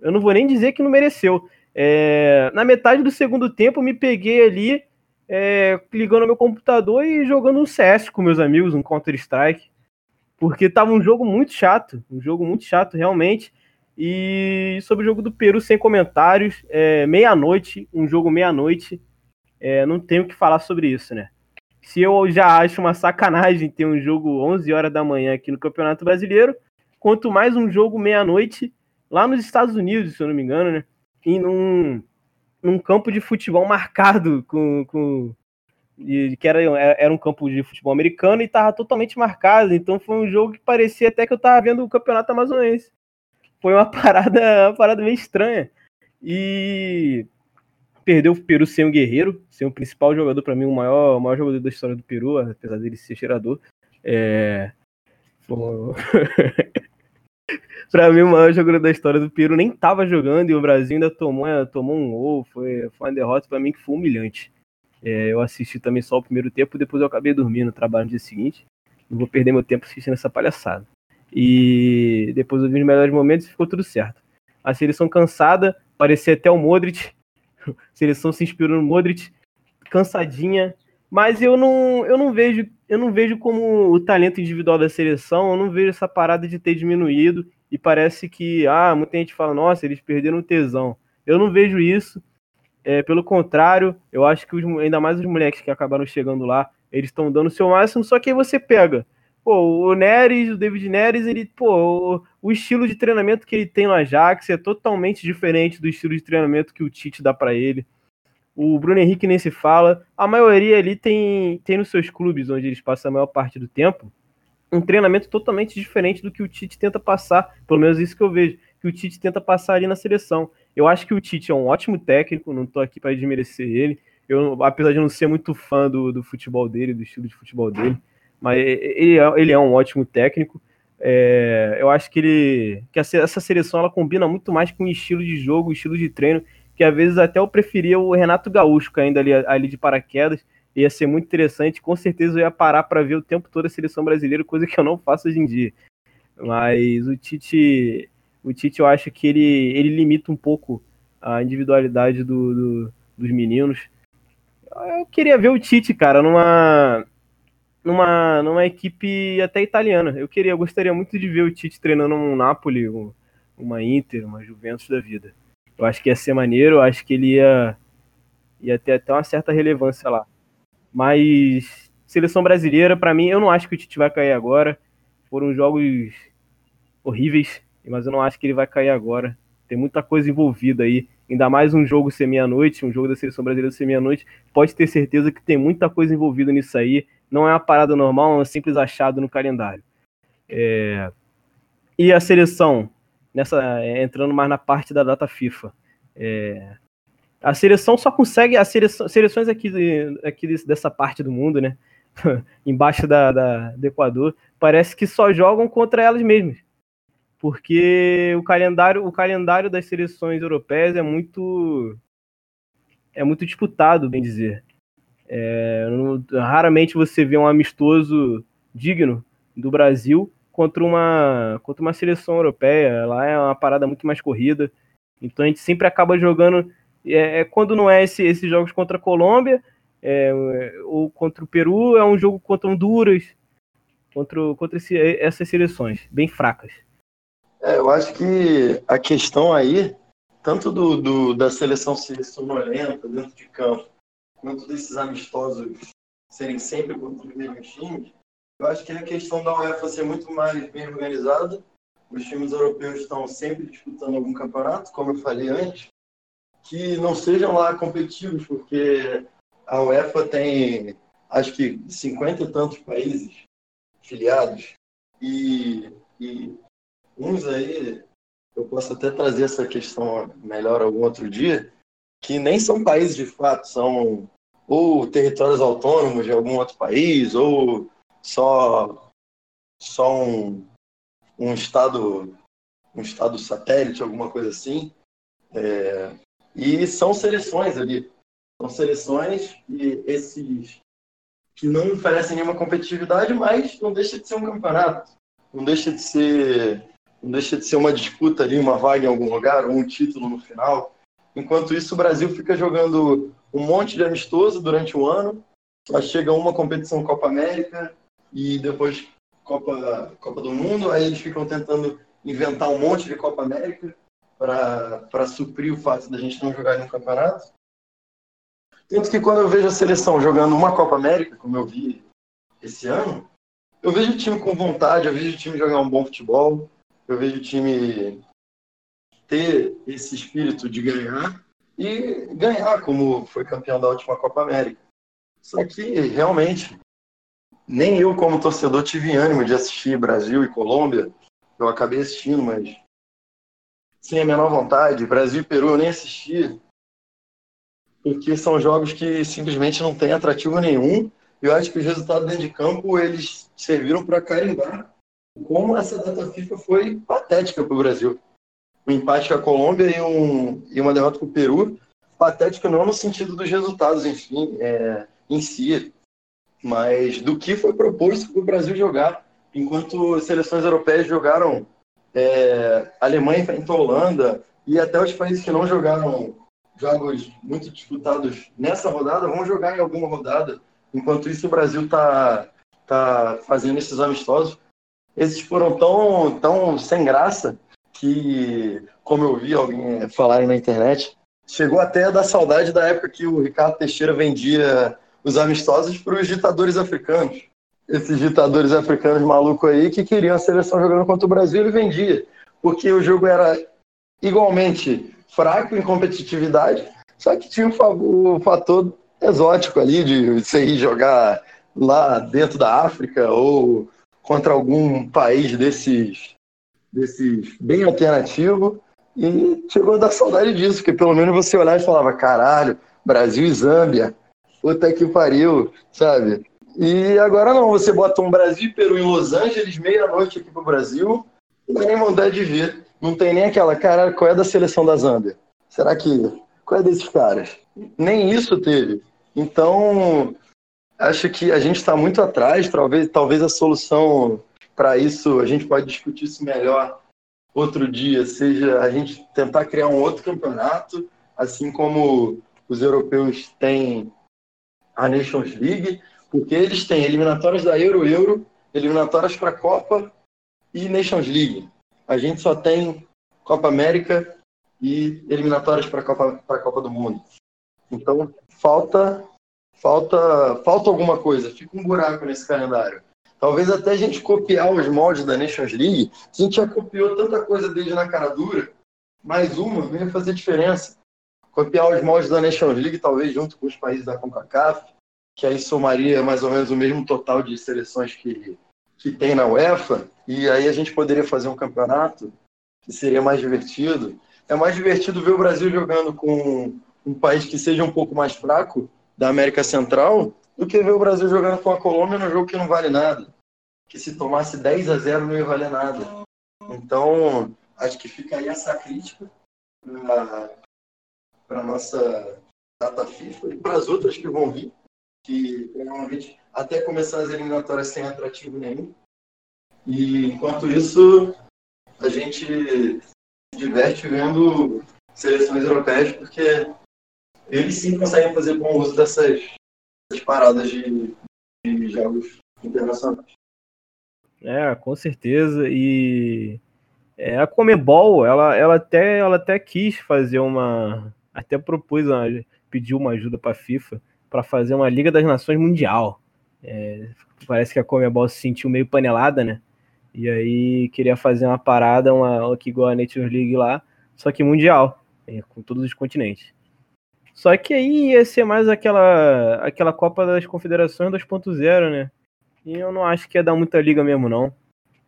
S4: eu não vou nem dizer que não mereceu. É, na metade do segundo tempo, me peguei ali é, ligando meu computador e jogando um CS com meus amigos, um Counter-Strike, porque tava um jogo muito chato, um jogo muito chato realmente. E sobre o jogo do Peru, sem comentários, é, meia-noite, um jogo meia-noite, é, não tenho o que falar sobre isso, né? Se eu já acho uma sacanagem ter um jogo 11 horas da manhã aqui no Campeonato Brasileiro, quanto mais um jogo meia-noite lá nos Estados Unidos, se eu não me engano, né? Em num, num campo de futebol marcado com, com que era, era um campo de futebol americano e estava totalmente marcado. Então foi um jogo que parecia até que eu estava vendo o campeonato amazonense. Foi uma [LAUGHS] parada, uma parada meio estranha. E perdeu o Peru sem o Guerreiro, sem o principal jogador, para mim, o maior, o maior jogador da história do Peru, apesar dele ser cheirador. É... [LAUGHS] para mim, o maior jogador da história do Peru nem tava jogando e o Brasil ainda tomou, tomou um gol. Foi, foi uma derrota para mim que foi humilhante. É, eu assisti também só o primeiro tempo, depois eu acabei dormindo trabalho no dia seguinte. Não vou perder meu tempo assistindo essa palhaçada. E depois eu vi os melhores momentos e ficou tudo certo. A seleção cansada, parecia até o Modric, [LAUGHS] a seleção se inspirou no Modric, cansadinha, mas eu não, eu não vejo, eu não vejo como o talento individual da seleção, eu não vejo essa parada de ter diminuído e parece que, ah, muita gente fala, nossa, eles perderam o tesão. Eu não vejo isso. É, pelo contrário, eu acho que os, ainda mais os moleques que acabaram chegando lá, eles estão dando o seu máximo, só que aí você pega. Pô, o Neres, o David Neres, ele, pô, o, o estilo de treinamento que ele tem no Ajax é totalmente diferente do estilo de treinamento que o Tite dá para ele. O Bruno Henrique nem se fala. A maioria ali tem, tem nos seus clubes, onde eles passam a maior parte do tempo, um treinamento totalmente diferente do que o Tite tenta passar. Pelo menos isso que eu vejo, que o Tite tenta passar ali na seleção. Eu acho que o Tite é um ótimo técnico, não tô aqui para desmerecer ele. Eu, apesar de não ser muito fã do, do futebol dele, do estilo de futebol dele, mas ele é, ele é um ótimo técnico. É, eu acho que ele que essa seleção ela combina muito mais com o estilo de jogo, o estilo de treino, que às vezes até eu preferia o Renato Gaúcho caindo ali, ali de paraquedas. Ia ser muito interessante, com certeza eu ia parar para ver o tempo todo a seleção brasileira, coisa que eu não faço hoje em dia. Mas o Tite, o Tite eu acho que ele, ele limita um pouco a individualidade do, do, dos meninos. Eu queria ver o Tite, cara, numa numa, numa equipe até italiana. Eu queria, eu gostaria muito de ver o Tite treinando um Napoli, um, uma Inter, uma Juventus da vida. Eu acho que ia ser maneiro, eu acho que ele ia, ia ter até uma certa relevância lá. Mas seleção brasileira, para mim, eu não acho que o Tite vai cair agora. Foram jogos horríveis, mas eu não acho que ele vai cair agora. Tem muita coisa envolvida aí. Ainda mais um jogo ser meia-noite, um jogo da seleção brasileira ser meia-noite. Pode ter certeza que tem muita coisa envolvida nisso aí não é uma parada normal, é um simples achado no calendário. É... E a seleção, nessa é, entrando mais na parte da data FIFA. É... A seleção só consegue, as seleção, seleções aqui, aqui dessa parte do mundo, né? [LAUGHS] Embaixo da, da, do Equador, parece que só jogam contra elas mesmas. Porque o calendário, o calendário das seleções europeias é muito é muito disputado, bem dizer. É, raramente você vê um amistoso digno do Brasil contra uma, contra uma seleção europeia. Lá é uma parada muito mais corrida. Então a gente sempre acaba jogando. É, é quando não é esse, esses jogos contra a Colômbia é, ou contra o Peru, é um jogo contra Honduras, contra, contra esse, essas seleções bem fracas.
S3: É, eu acho que a questão aí, tanto do, do da seleção ser sonolenta dentro de campo, quanto desses amistosos serem sempre contra os mesmos times, eu acho que é a questão da UEFA ser muito mais bem organizada. Os times europeus estão sempre disputando algum campeonato, como eu falei antes, que não sejam lá competitivos, porque a UEFA tem, acho que, cinquenta e tantos países filiados. E, e uns aí, eu posso até trazer essa questão melhor algum outro dia, que nem são países de fato, são ou territórios autônomos de algum outro país, ou só, só um, um estado um estado satélite, alguma coisa assim. É, e são seleções ali. São seleções e esses que não oferecem nenhuma competitividade, mas não deixa de ser um campeonato. Não deixa de ser não deixa de ser uma disputa ali, uma vaga em algum lugar, ou um título no final. Enquanto isso, o Brasil fica jogando um monte de amistoso durante o ano, só chega uma competição Copa América e depois Copa, Copa do Mundo, aí eles ficam tentando inventar um monte de Copa América para suprir o fato da gente não jogar no campeonato. Tanto que quando eu vejo a seleção jogando uma Copa América, como eu vi esse ano, eu vejo o time com vontade, eu vejo o time jogar um bom futebol, eu vejo o time ter esse espírito de ganhar e ganhar como foi campeão da última Copa América. Só que realmente nem eu como torcedor tive ânimo de assistir Brasil e Colômbia. Eu acabei assistindo, mas sem a menor vontade. Brasil e Peru eu nem assisti, porque são jogos que simplesmente não têm atrativo nenhum. Eu acho que os resultados dentro de campo eles serviram para carimbar como essa data FIFA foi patética para o Brasil. Um empate com a Colômbia e, um, e uma derrota com o Peru, patética não no sentido dos resultados, enfim, é, em si, mas do que foi proposto para o Brasil jogar. Enquanto seleções europeias jogaram, é, Alemanha enfrentou Holanda e até os países que não jogaram jogos muito disputados nessa rodada vão jogar em alguma rodada. Enquanto isso, o Brasil está tá fazendo esses amistosos esses foram tão, tão sem graça que, como eu vi alguém falar na internet, chegou até a dar saudade da época que o Ricardo Teixeira vendia os amistosos para os ditadores africanos. Esses ditadores africanos malucos aí que queriam a seleção jogando contra o Brasil, ele vendia. Porque o jogo era igualmente fraco em competitividade, só que tinha o fator exótico ali de você ir jogar lá dentro da África ou contra algum país desses, desses bem alternativo e chegou a dar saudade disso, porque pelo menos você olhava e falava, caralho, Brasil e Zâmbia, puta que pariu, sabe? E agora não, você bota um Brasil Peru em Los Angeles, meia-noite aqui pro Brasil, não dá nem vontade de ver. Não tem nem aquela, caralho, qual é da seleção da Zâmbia? Será que, qual é desses caras? Nem isso teve. Então, acho que a gente está muito atrás, talvez, talvez a solução para isso, a gente pode discutir isso melhor outro dia, seja a gente tentar criar um outro campeonato, assim como os europeus têm a Nations League, porque eles têm eliminatórias da Euro Euro, eliminatórias para a Copa e Nations League. A gente só tem Copa América e eliminatórias para a Copa, Copa do Mundo. Então, falta falta, falta alguma coisa, fica um buraco nesse calendário. Talvez até a gente copiar os moldes da Nations League, a gente já copiou tanta coisa desde na cara dura, mais uma venha fazer diferença. Copiar os moldes da Nations League, talvez junto com os países da CONCACAF, que aí somaria mais ou menos o mesmo total de seleções que, que tem na UEFA, e aí a gente poderia fazer um campeonato que seria mais divertido. É mais divertido ver o Brasil jogando com um país que seja um pouco mais fraco da América Central do que ver o Brasil jogando com a Colômbia num jogo que não vale nada. Que se tomasse 10 a 0 não ia valer nada. Então, acho que fica aí essa crítica para a nossa data FIFA e para as outras que vão vir, que provavelmente até começar as eliminatórias sem atrativo nenhum. E enquanto isso, a gente se diverte vendo seleções europeias, porque eles sim conseguem fazer bom uso dessas, dessas paradas de, de jogos internacionais.
S4: É, com certeza. E é, a Comebol, ela, ela, até, ela até quis fazer uma. Até propôs, uma, pediu uma ajuda para a FIFA para fazer uma Liga das Nações Mundial. É, parece que a Comebol se sentiu meio panelada, né? E aí queria fazer uma parada, uma, que igual a Nations League lá, só que mundial, é, com todos os continentes. Só que aí ia ser mais aquela, aquela Copa das Confederações 2.0, né? E eu não acho que ia dar muita liga mesmo, não.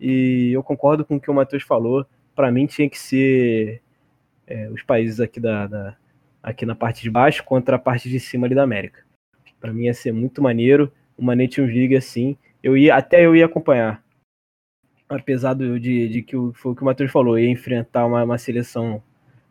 S4: E eu concordo com o que o Matheus falou. Para mim tinha que ser é, os países aqui da, da, aqui na parte de baixo contra a parte de cima ali da América. Para mim ia ser muito maneiro uma Nations League assim. Eu ia até eu ia acompanhar. Apesar de, de que o, foi o que o Matheus falou, ia enfrentar uma, uma seleção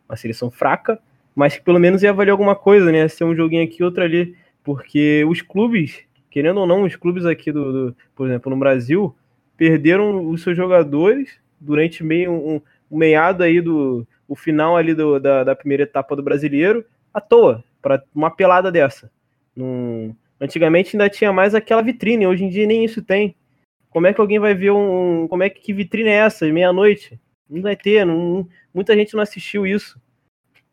S4: uma seleção fraca, mas que pelo menos ia valer alguma coisa, né? Ser um joguinho aqui, outro ali, porque os clubes, querendo ou não, os clubes aqui do, do por exemplo, no Brasil, perderam os seus jogadores durante meio um, um meado aí do o final ali do, da, da primeira etapa do brasileiro à toa, para uma pelada dessa. Num, antigamente ainda tinha mais aquela vitrine, hoje em dia nem isso tem. Como é que alguém vai ver um. Como é que, que vitrine é essa, meia-noite? Não vai ter, não, muita gente não assistiu isso.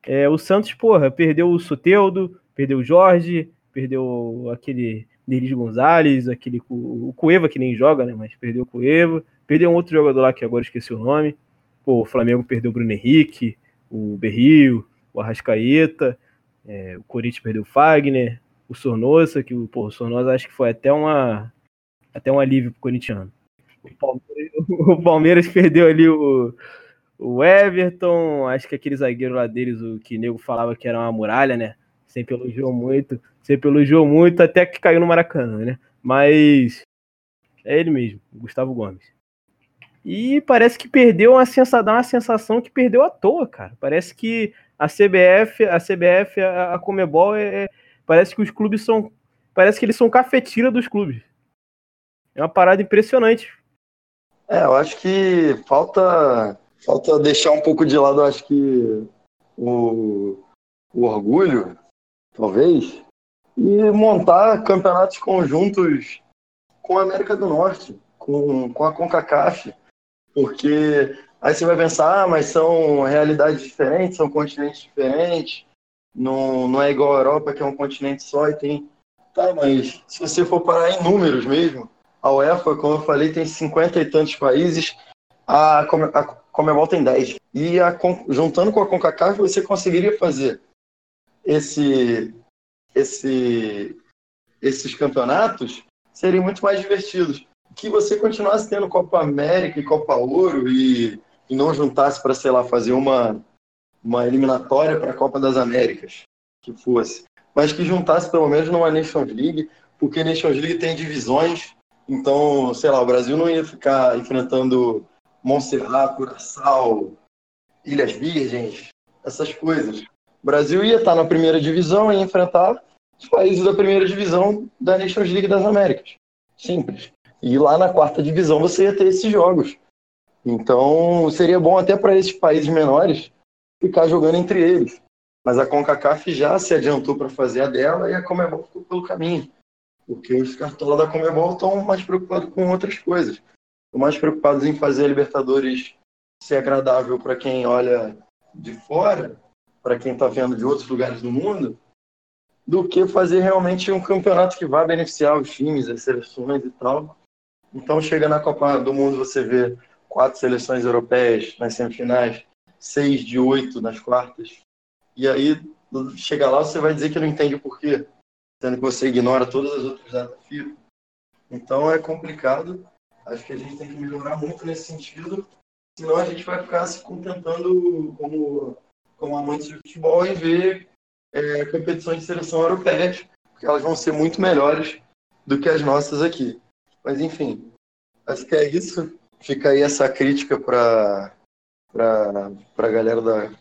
S4: É, o Santos, porra, perdeu o Soteudo, perdeu o Jorge, perdeu aquele Delis Gonzalez, aquele o Cueva que nem joga, né? Mas perdeu o Cueva, perdeu um outro jogador lá que agora esqueci o nome. Pô, o Flamengo perdeu o Bruno Henrique, o Berrio, o Arrascaeta, é, o Corinthians perdeu o Fagner, o Sornosa, que pô, o Sornosa acho que foi até uma até um alívio pro corintiano. O Palmeiras, [LAUGHS] o Palmeiras perdeu ali o, o Everton, acho que aquele zagueiro lá deles, o que nego falava que era uma muralha, né? Sempre elogiou muito, sempre elogiou muito, até que caiu no Maracanã, né? Mas é ele mesmo, Gustavo Gomes. E parece que perdeu uma sensação, dá uma sensação que perdeu à toa, cara. Parece que a CBF, a CBF, a, Comebol, é, é, parece que os clubes são, parece que eles são cafetira dos clubes. É uma parada impressionante.
S3: É, eu acho que falta, falta deixar um pouco de lado, acho que o, o orgulho, talvez, e montar campeonatos conjuntos com a América do Norte, com, com a CONCACAF, porque aí você vai pensar, ah, mas são realidades diferentes, são continentes diferentes, não, não é igual a Europa, que é um continente só e tem. Tá, mas se você for parar em números mesmo, a UEFA, como eu falei, tem 50 e tantos países, a, a Comebol tem 10. E a, juntando com a CONCACAF, você conseguiria fazer esse, esse, esses campeonatos seriam muito mais divertidos que você continuasse tendo Copa América e Copa Ouro e, e não juntasse para, sei lá, fazer uma, uma eliminatória para a Copa das Américas, que fosse. Mas que juntasse pelo menos numa Nations League, porque Nations League tem divisões, então, sei lá, o Brasil não ia ficar enfrentando Montserrat, Curaçao, Ilhas Virgens, essas coisas. O Brasil ia estar na primeira divisão e enfrentar os países da primeira divisão da Nations League das Américas. Simples. E lá na quarta divisão você ia ter esses jogos. Então seria bom até para esses países menores ficar jogando entre eles. Mas a CONCACAF já se adiantou para fazer a dela e a Comebol ficou pelo caminho. Porque os cartolas da Comebol estão mais preocupados com outras coisas. Mais preocupados em fazer a Libertadores ser agradável para quem olha de fora, para quem está vendo de outros lugares do mundo, do que fazer realmente um campeonato que vá beneficiar os times, as seleções e tal. Então, chega na Copa do Mundo, você vê quatro seleções europeias nas semifinais, seis de oito nas quartas. E aí, chega lá, você vai dizer que não entende o porquê, sendo que você ignora todas as outras datas FIFA. Então, é complicado. Acho que a gente tem que melhorar muito nesse sentido, senão a gente vai ficar se contentando como, como amantes de futebol e ver é, competições de seleção europeias, porque elas vão ser muito melhores do que as nossas aqui. Mas enfim, acho que é isso. Fica aí essa crítica para a galera da,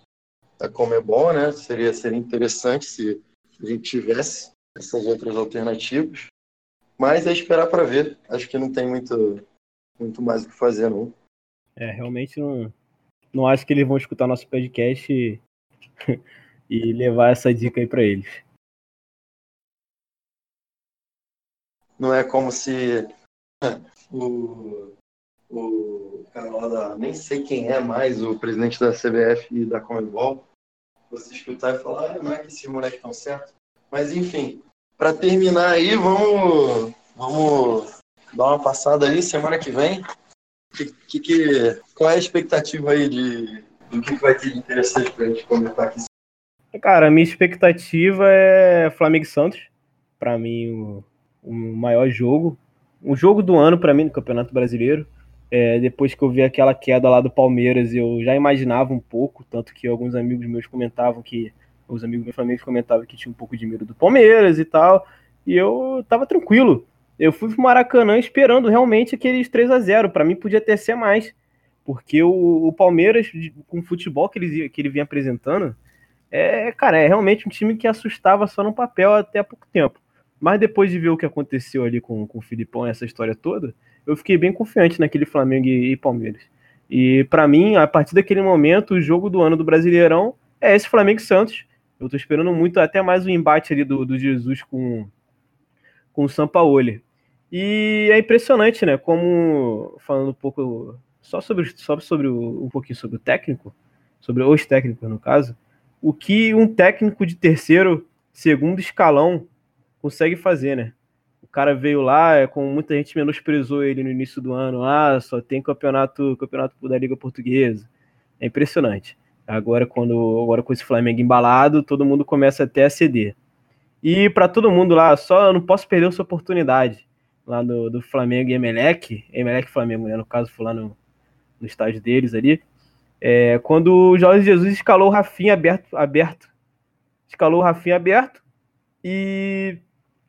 S3: da Comebol, né? Seria, seria interessante se a gente tivesse essas outras alternativas. Mas é esperar para ver. Acho que não tem muito, muito mais o que fazer, não.
S4: É, realmente não, não acho que eles vão escutar nosso podcast e, [LAUGHS] e levar essa dica aí para eles.
S3: Não é como se [LAUGHS] o, o cara lá da. Nem sei quem é mais o presidente da CBF e da Comebol. Você escutar e falar, ah, não é que esses moleques estão certos. Mas enfim, para terminar aí, vamos, vamos dar uma passada aí semana que vem. Que, que, que, qual é a expectativa aí de, do que vai ter de interessante para a gente comentar aqui?
S4: Cara, a minha expectativa é Flamengo e Santos. Para mim, o, o maior jogo um jogo do ano para mim no Campeonato Brasileiro. É, depois que eu vi aquela queda lá do Palmeiras, eu já imaginava um pouco, tanto que alguns amigos meus comentavam que os amigos meus Flamengo comentavam que tinha um pouco de medo do Palmeiras e tal, e eu tava tranquilo. Eu fui pro Maracanã esperando realmente aqueles 3 a 0 Para mim podia até ser mais, porque o, o Palmeiras, com o futebol que ele, que ele vinha apresentando, é, cara, é realmente um time que assustava só no papel até há pouco tempo. Mas depois de ver o que aconteceu ali com, com o Filipão essa história toda, eu fiquei bem confiante naquele Flamengo e, e Palmeiras. E para mim, a partir daquele momento, o jogo do ano do Brasileirão é esse Flamengo Santos. Eu tô esperando muito, até mais o embate ali do, do Jesus com, com o Sampaoli. E é impressionante, né? Como, falando um pouco, só sobre, só sobre o, um pouquinho sobre o técnico, sobre os técnicos no caso, o que um técnico de terceiro, segundo escalão consegue fazer, né? O cara veio lá, é, com muita gente menosprezou ele no início do ano. Ah, só tem campeonato, campeonato da Liga Portuguesa. É impressionante. Agora, quando agora com esse Flamengo embalado, todo mundo começa até a ceder. E para todo mundo lá, só não posso perder essa oportunidade lá do, do Flamengo e Emelec, Emelec Flamengo, né? No caso, foi lá no, no estádio deles ali. É, quando o Jorge Jesus escalou o Rafinha aberto, aberto. Escalou o Rafinha aberto e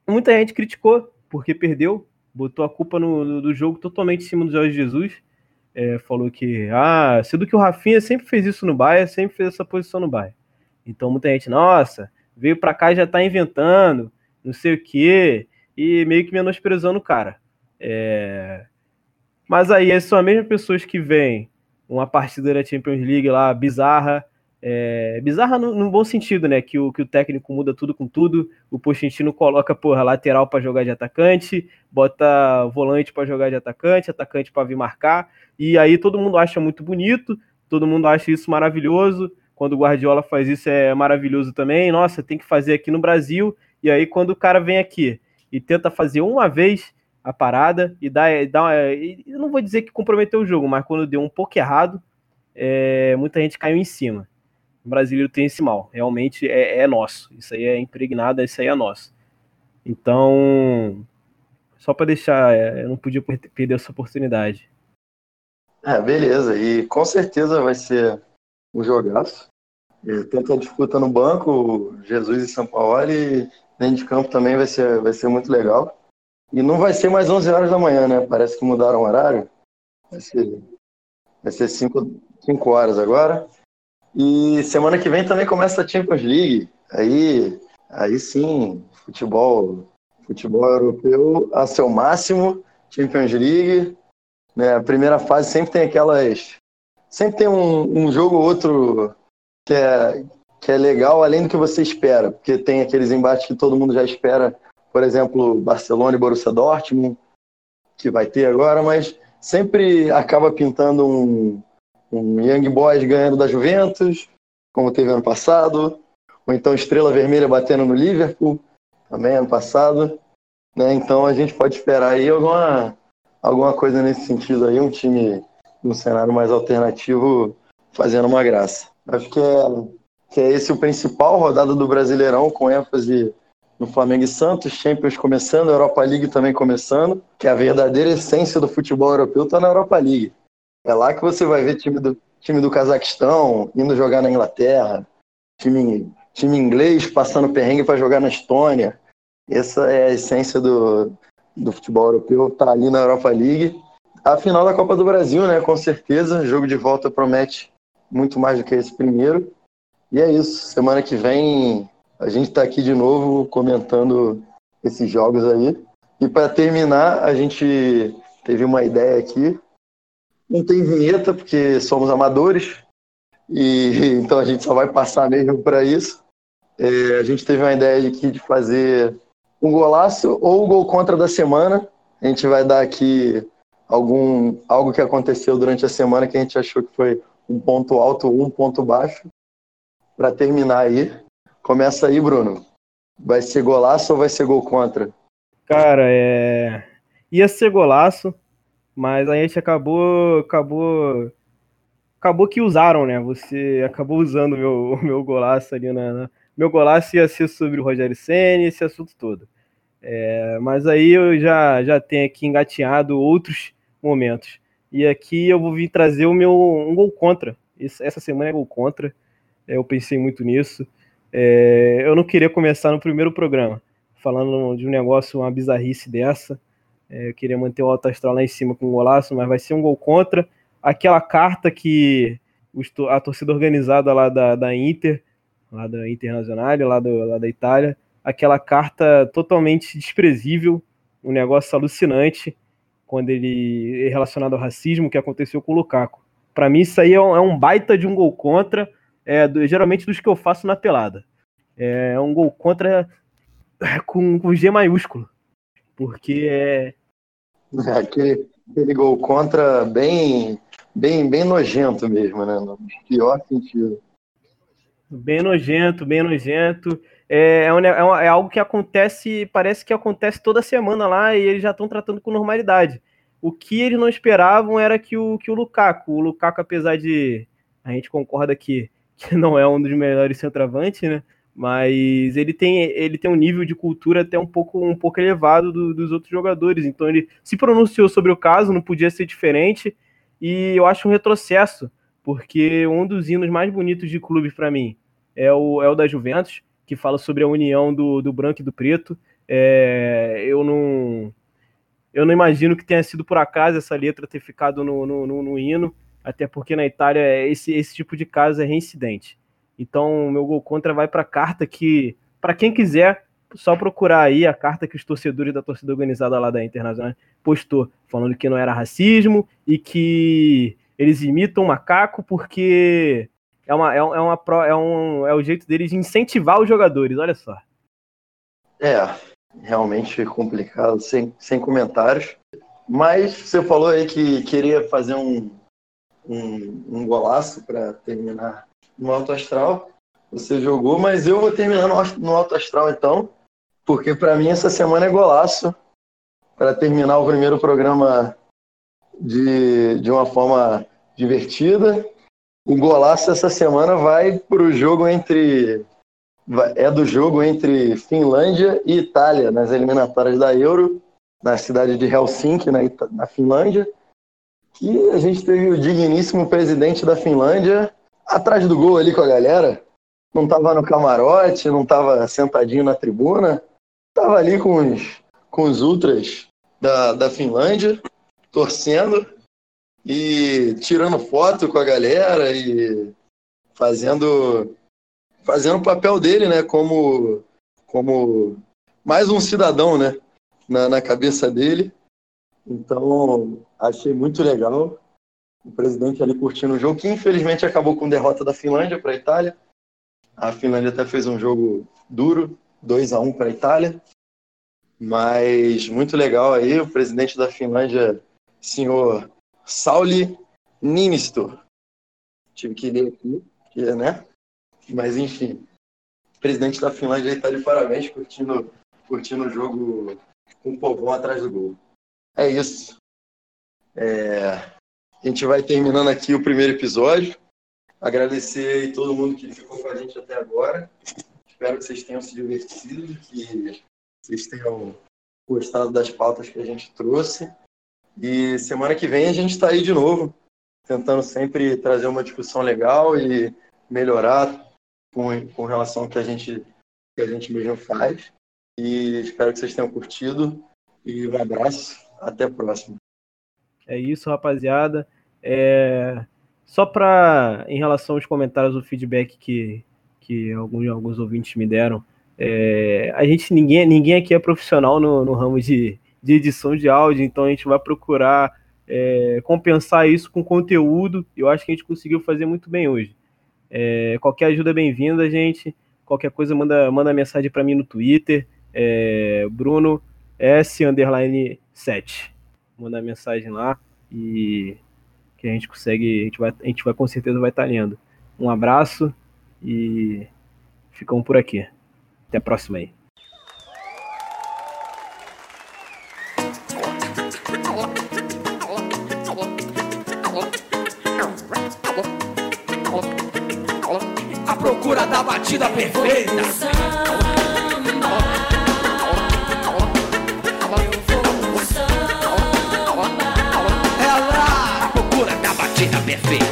S4: muita gente criticou porque perdeu, botou a culpa no, no do jogo totalmente em cima do Jorge Jesus. É, falou que, ah, sendo que o Rafinha sempre fez isso no Bahia, sempre fez essa posição no Bahia. Então muita gente, nossa, veio pra cá e já tá inventando, não sei o quê, e meio que menosprezando o cara. É... Mas aí são as mesmas pessoas que vêm uma partida da Champions League lá bizarra, é, bizarra no, no, bom sentido, né? Que o, que o técnico muda tudo com tudo. O Pochettino coloca, porra, lateral para jogar de atacante, bota volante para jogar de atacante, atacante para vir marcar. E aí todo mundo acha muito bonito, todo mundo acha isso maravilhoso. Quando o Guardiola faz isso é maravilhoso também. Nossa, tem que fazer aqui no Brasil. E aí quando o cara vem aqui e tenta fazer uma vez a parada e dá, dá eu não vou dizer que comprometeu o jogo, mas quando deu um pouco errado, é, muita gente caiu em cima. O brasileiro tem esse mal. Realmente é, é nosso. Isso aí é impregnado, isso aí é nosso. Então, só para deixar, é, eu não podia perder essa oportunidade.
S3: É, beleza. E com certeza vai ser um jogaço. Tenta a disputa no banco, Jesus e São Paulo, e dentro de campo também vai ser, vai ser muito legal. E não vai ser mais 11 horas da manhã, né? Parece que mudaram o horário. Vai ser, vai ser 5, 5 horas agora. E semana que vem também começa a Champions League. Aí, aí sim, futebol, futebol europeu a seu máximo, Champions League. Né? A primeira fase sempre tem aquelas. Sempre tem um, um jogo ou outro que é, que é legal além do que você espera, porque tem aqueles embates que todo mundo já espera, por exemplo, Barcelona e Borussia Dortmund, que vai ter agora, mas sempre acaba pintando um, um Young Boys ganhando da Juventus, como teve ano passado, ou então Estrela Vermelha batendo no Liverpool, também ano passado. Né? Então a gente pode esperar aí alguma, alguma coisa nesse sentido aí, um time num cenário mais alternativo fazendo uma graça. Acho que é, que é esse o principal, rodada do Brasileirão, com ênfase no Flamengo e Santos, Champions começando, Europa League também começando, que a verdadeira essência do futebol europeu está na Europa League. É lá que você vai ver time do, time do Cazaquistão indo jogar na Inglaterra, time, time inglês passando perrengue para jogar na Estônia. Essa é a essência do, do futebol europeu, tá ali na Europa League. A final da Copa do Brasil, né? Com certeza, jogo de volta promete muito mais do que esse primeiro. E é isso. Semana que vem a gente está aqui de novo comentando esses jogos aí. E para terminar, a gente teve uma ideia aqui não tem vinheta, porque somos amadores, e [LAUGHS] então a gente só vai passar mesmo para isso. É, a gente teve uma ideia aqui de fazer um golaço ou o gol contra da semana. A gente vai dar aqui algum algo que aconteceu durante a semana que a gente achou que foi um ponto alto ou um ponto baixo. Para terminar aí, começa aí, Bruno. Vai ser golaço ou vai ser gol contra?
S4: Cara, é... ia ser golaço, mas a gente acabou, acabou, acabou que usaram, né? Você acabou usando o meu, meu golaço ali na, na, meu golaço ia ser sobre o Rogério Senna, esse assunto todo. É, mas aí eu já, já tenho aqui engateado outros momentos. E aqui eu vou vir trazer o meu um gol contra. Essa semana é gol contra. É, eu pensei muito nisso. É, eu não queria começar no primeiro programa falando de um negócio, uma bizarrice dessa. É, eu queria manter o alto astral lá em cima com um golaço, mas vai ser um gol contra. Aquela carta que a torcida organizada lá da, da Inter, lá da Internacional, lá, do, lá da Itália, aquela carta totalmente desprezível, um negócio alucinante, quando ele é relacionado ao racismo que aconteceu com o Lukaku. Para mim, isso aí é é um, baita de um gol contra, é, do, geralmente dos que eu faço na pelada. É um gol contra com, com G maiúsculo, porque é.
S3: é aquele, aquele gol contra bem, bem, bem nojento mesmo, né? No pior sentido.
S4: Bem nojento, bem nojento. É, é, um, é, é, algo que acontece, parece que acontece toda semana lá e eles já estão tratando com normalidade. O que eles não esperavam era que o, que o Lukaku, o Lukaku, apesar de. A gente concorda que, [LAUGHS] que não é um dos melhores centroavantes, né? Mas ele tem, ele tem um nível de cultura até um pouco, um pouco elevado do, dos outros jogadores. Então ele se pronunciou sobre o caso, não podia ser diferente. E eu acho um retrocesso, porque um dos hinos mais bonitos de clube para mim é o, é o da Juventus, que fala sobre a união do, do branco e do preto. É, eu não eu não imagino que tenha sido por acaso essa letra ter ficado no, no, no, no hino, até porque na Itália esse, esse tipo de caso é reincidente. Então, meu gol contra vai para a carta que, para quem quiser, só procurar aí a carta que os torcedores da torcida organizada lá da Internacional postou, falando que não era racismo e que eles imitam macaco porque é, uma, é, uma, é, um, é o jeito deles de incentivar os jogadores, olha só.
S3: É, realmente complicado, sem, sem comentários. Mas você falou aí que queria fazer um, um, um golaço para terminar no Alto Astral. Você jogou, mas eu vou terminar no Alto Astral então, porque para mim essa semana é golaço para terminar o primeiro programa de, de uma forma divertida. O golaço essa semana vai para o jogo entre. É do jogo entre Finlândia e Itália, nas eliminatórias da Euro, na cidade de Helsinki, na, na Finlândia. E a gente teve o digníssimo presidente da Finlândia, atrás do gol ali com a galera. Não tava no camarote, não tava sentadinho na tribuna. Tava ali com os, com os ultras da, da Finlândia, torcendo e tirando foto com a galera e fazendo fazendo o papel dele, né, como como mais um cidadão, né, na, na cabeça dele. Então, achei muito legal o presidente ali curtindo o jogo, que infelizmente acabou com derrota da Finlândia para a Itália. A Finlândia até fez um jogo duro, 2 a 1 para a Itália. Mas muito legal aí, o presidente da Finlândia, senhor Sauli Niinisto. Tive que ler aqui, né? Mas enfim, presidente da Finlândia está de parabéns, curtindo, curtindo o jogo com o povão atrás do gol. É isso. É, a gente vai terminando aqui o primeiro episódio. Agradecer a todo mundo que ficou com a gente até agora. Espero que vocês tenham se divertido, que vocês tenham gostado das pautas que a gente trouxe. E semana que vem a gente está aí de novo, tentando sempre trazer uma discussão legal e melhorar com, com relação ao que a gente que a gente mesmo faz. E espero que vocês tenham curtido. E um abraço. Até a próxima.
S4: É isso, rapaziada. É... Só para, em relação aos comentários, o feedback que, que alguns, alguns ouvintes me deram, é... a gente, ninguém, ninguém aqui é profissional no, no ramo de, de edição de áudio, então a gente vai procurar é, compensar isso com conteúdo. Eu acho que a gente conseguiu fazer muito bem hoje. É, qualquer ajuda é bem-vinda, gente. Qualquer coisa, manda, manda mensagem para mim no Twitter. É, Bruno S underline 7 mandar mensagem lá e que a gente consegue, a gente vai, a gente vai com certeza vai estar lendo. Um abraço e ficamos por aqui. Até a próxima aí.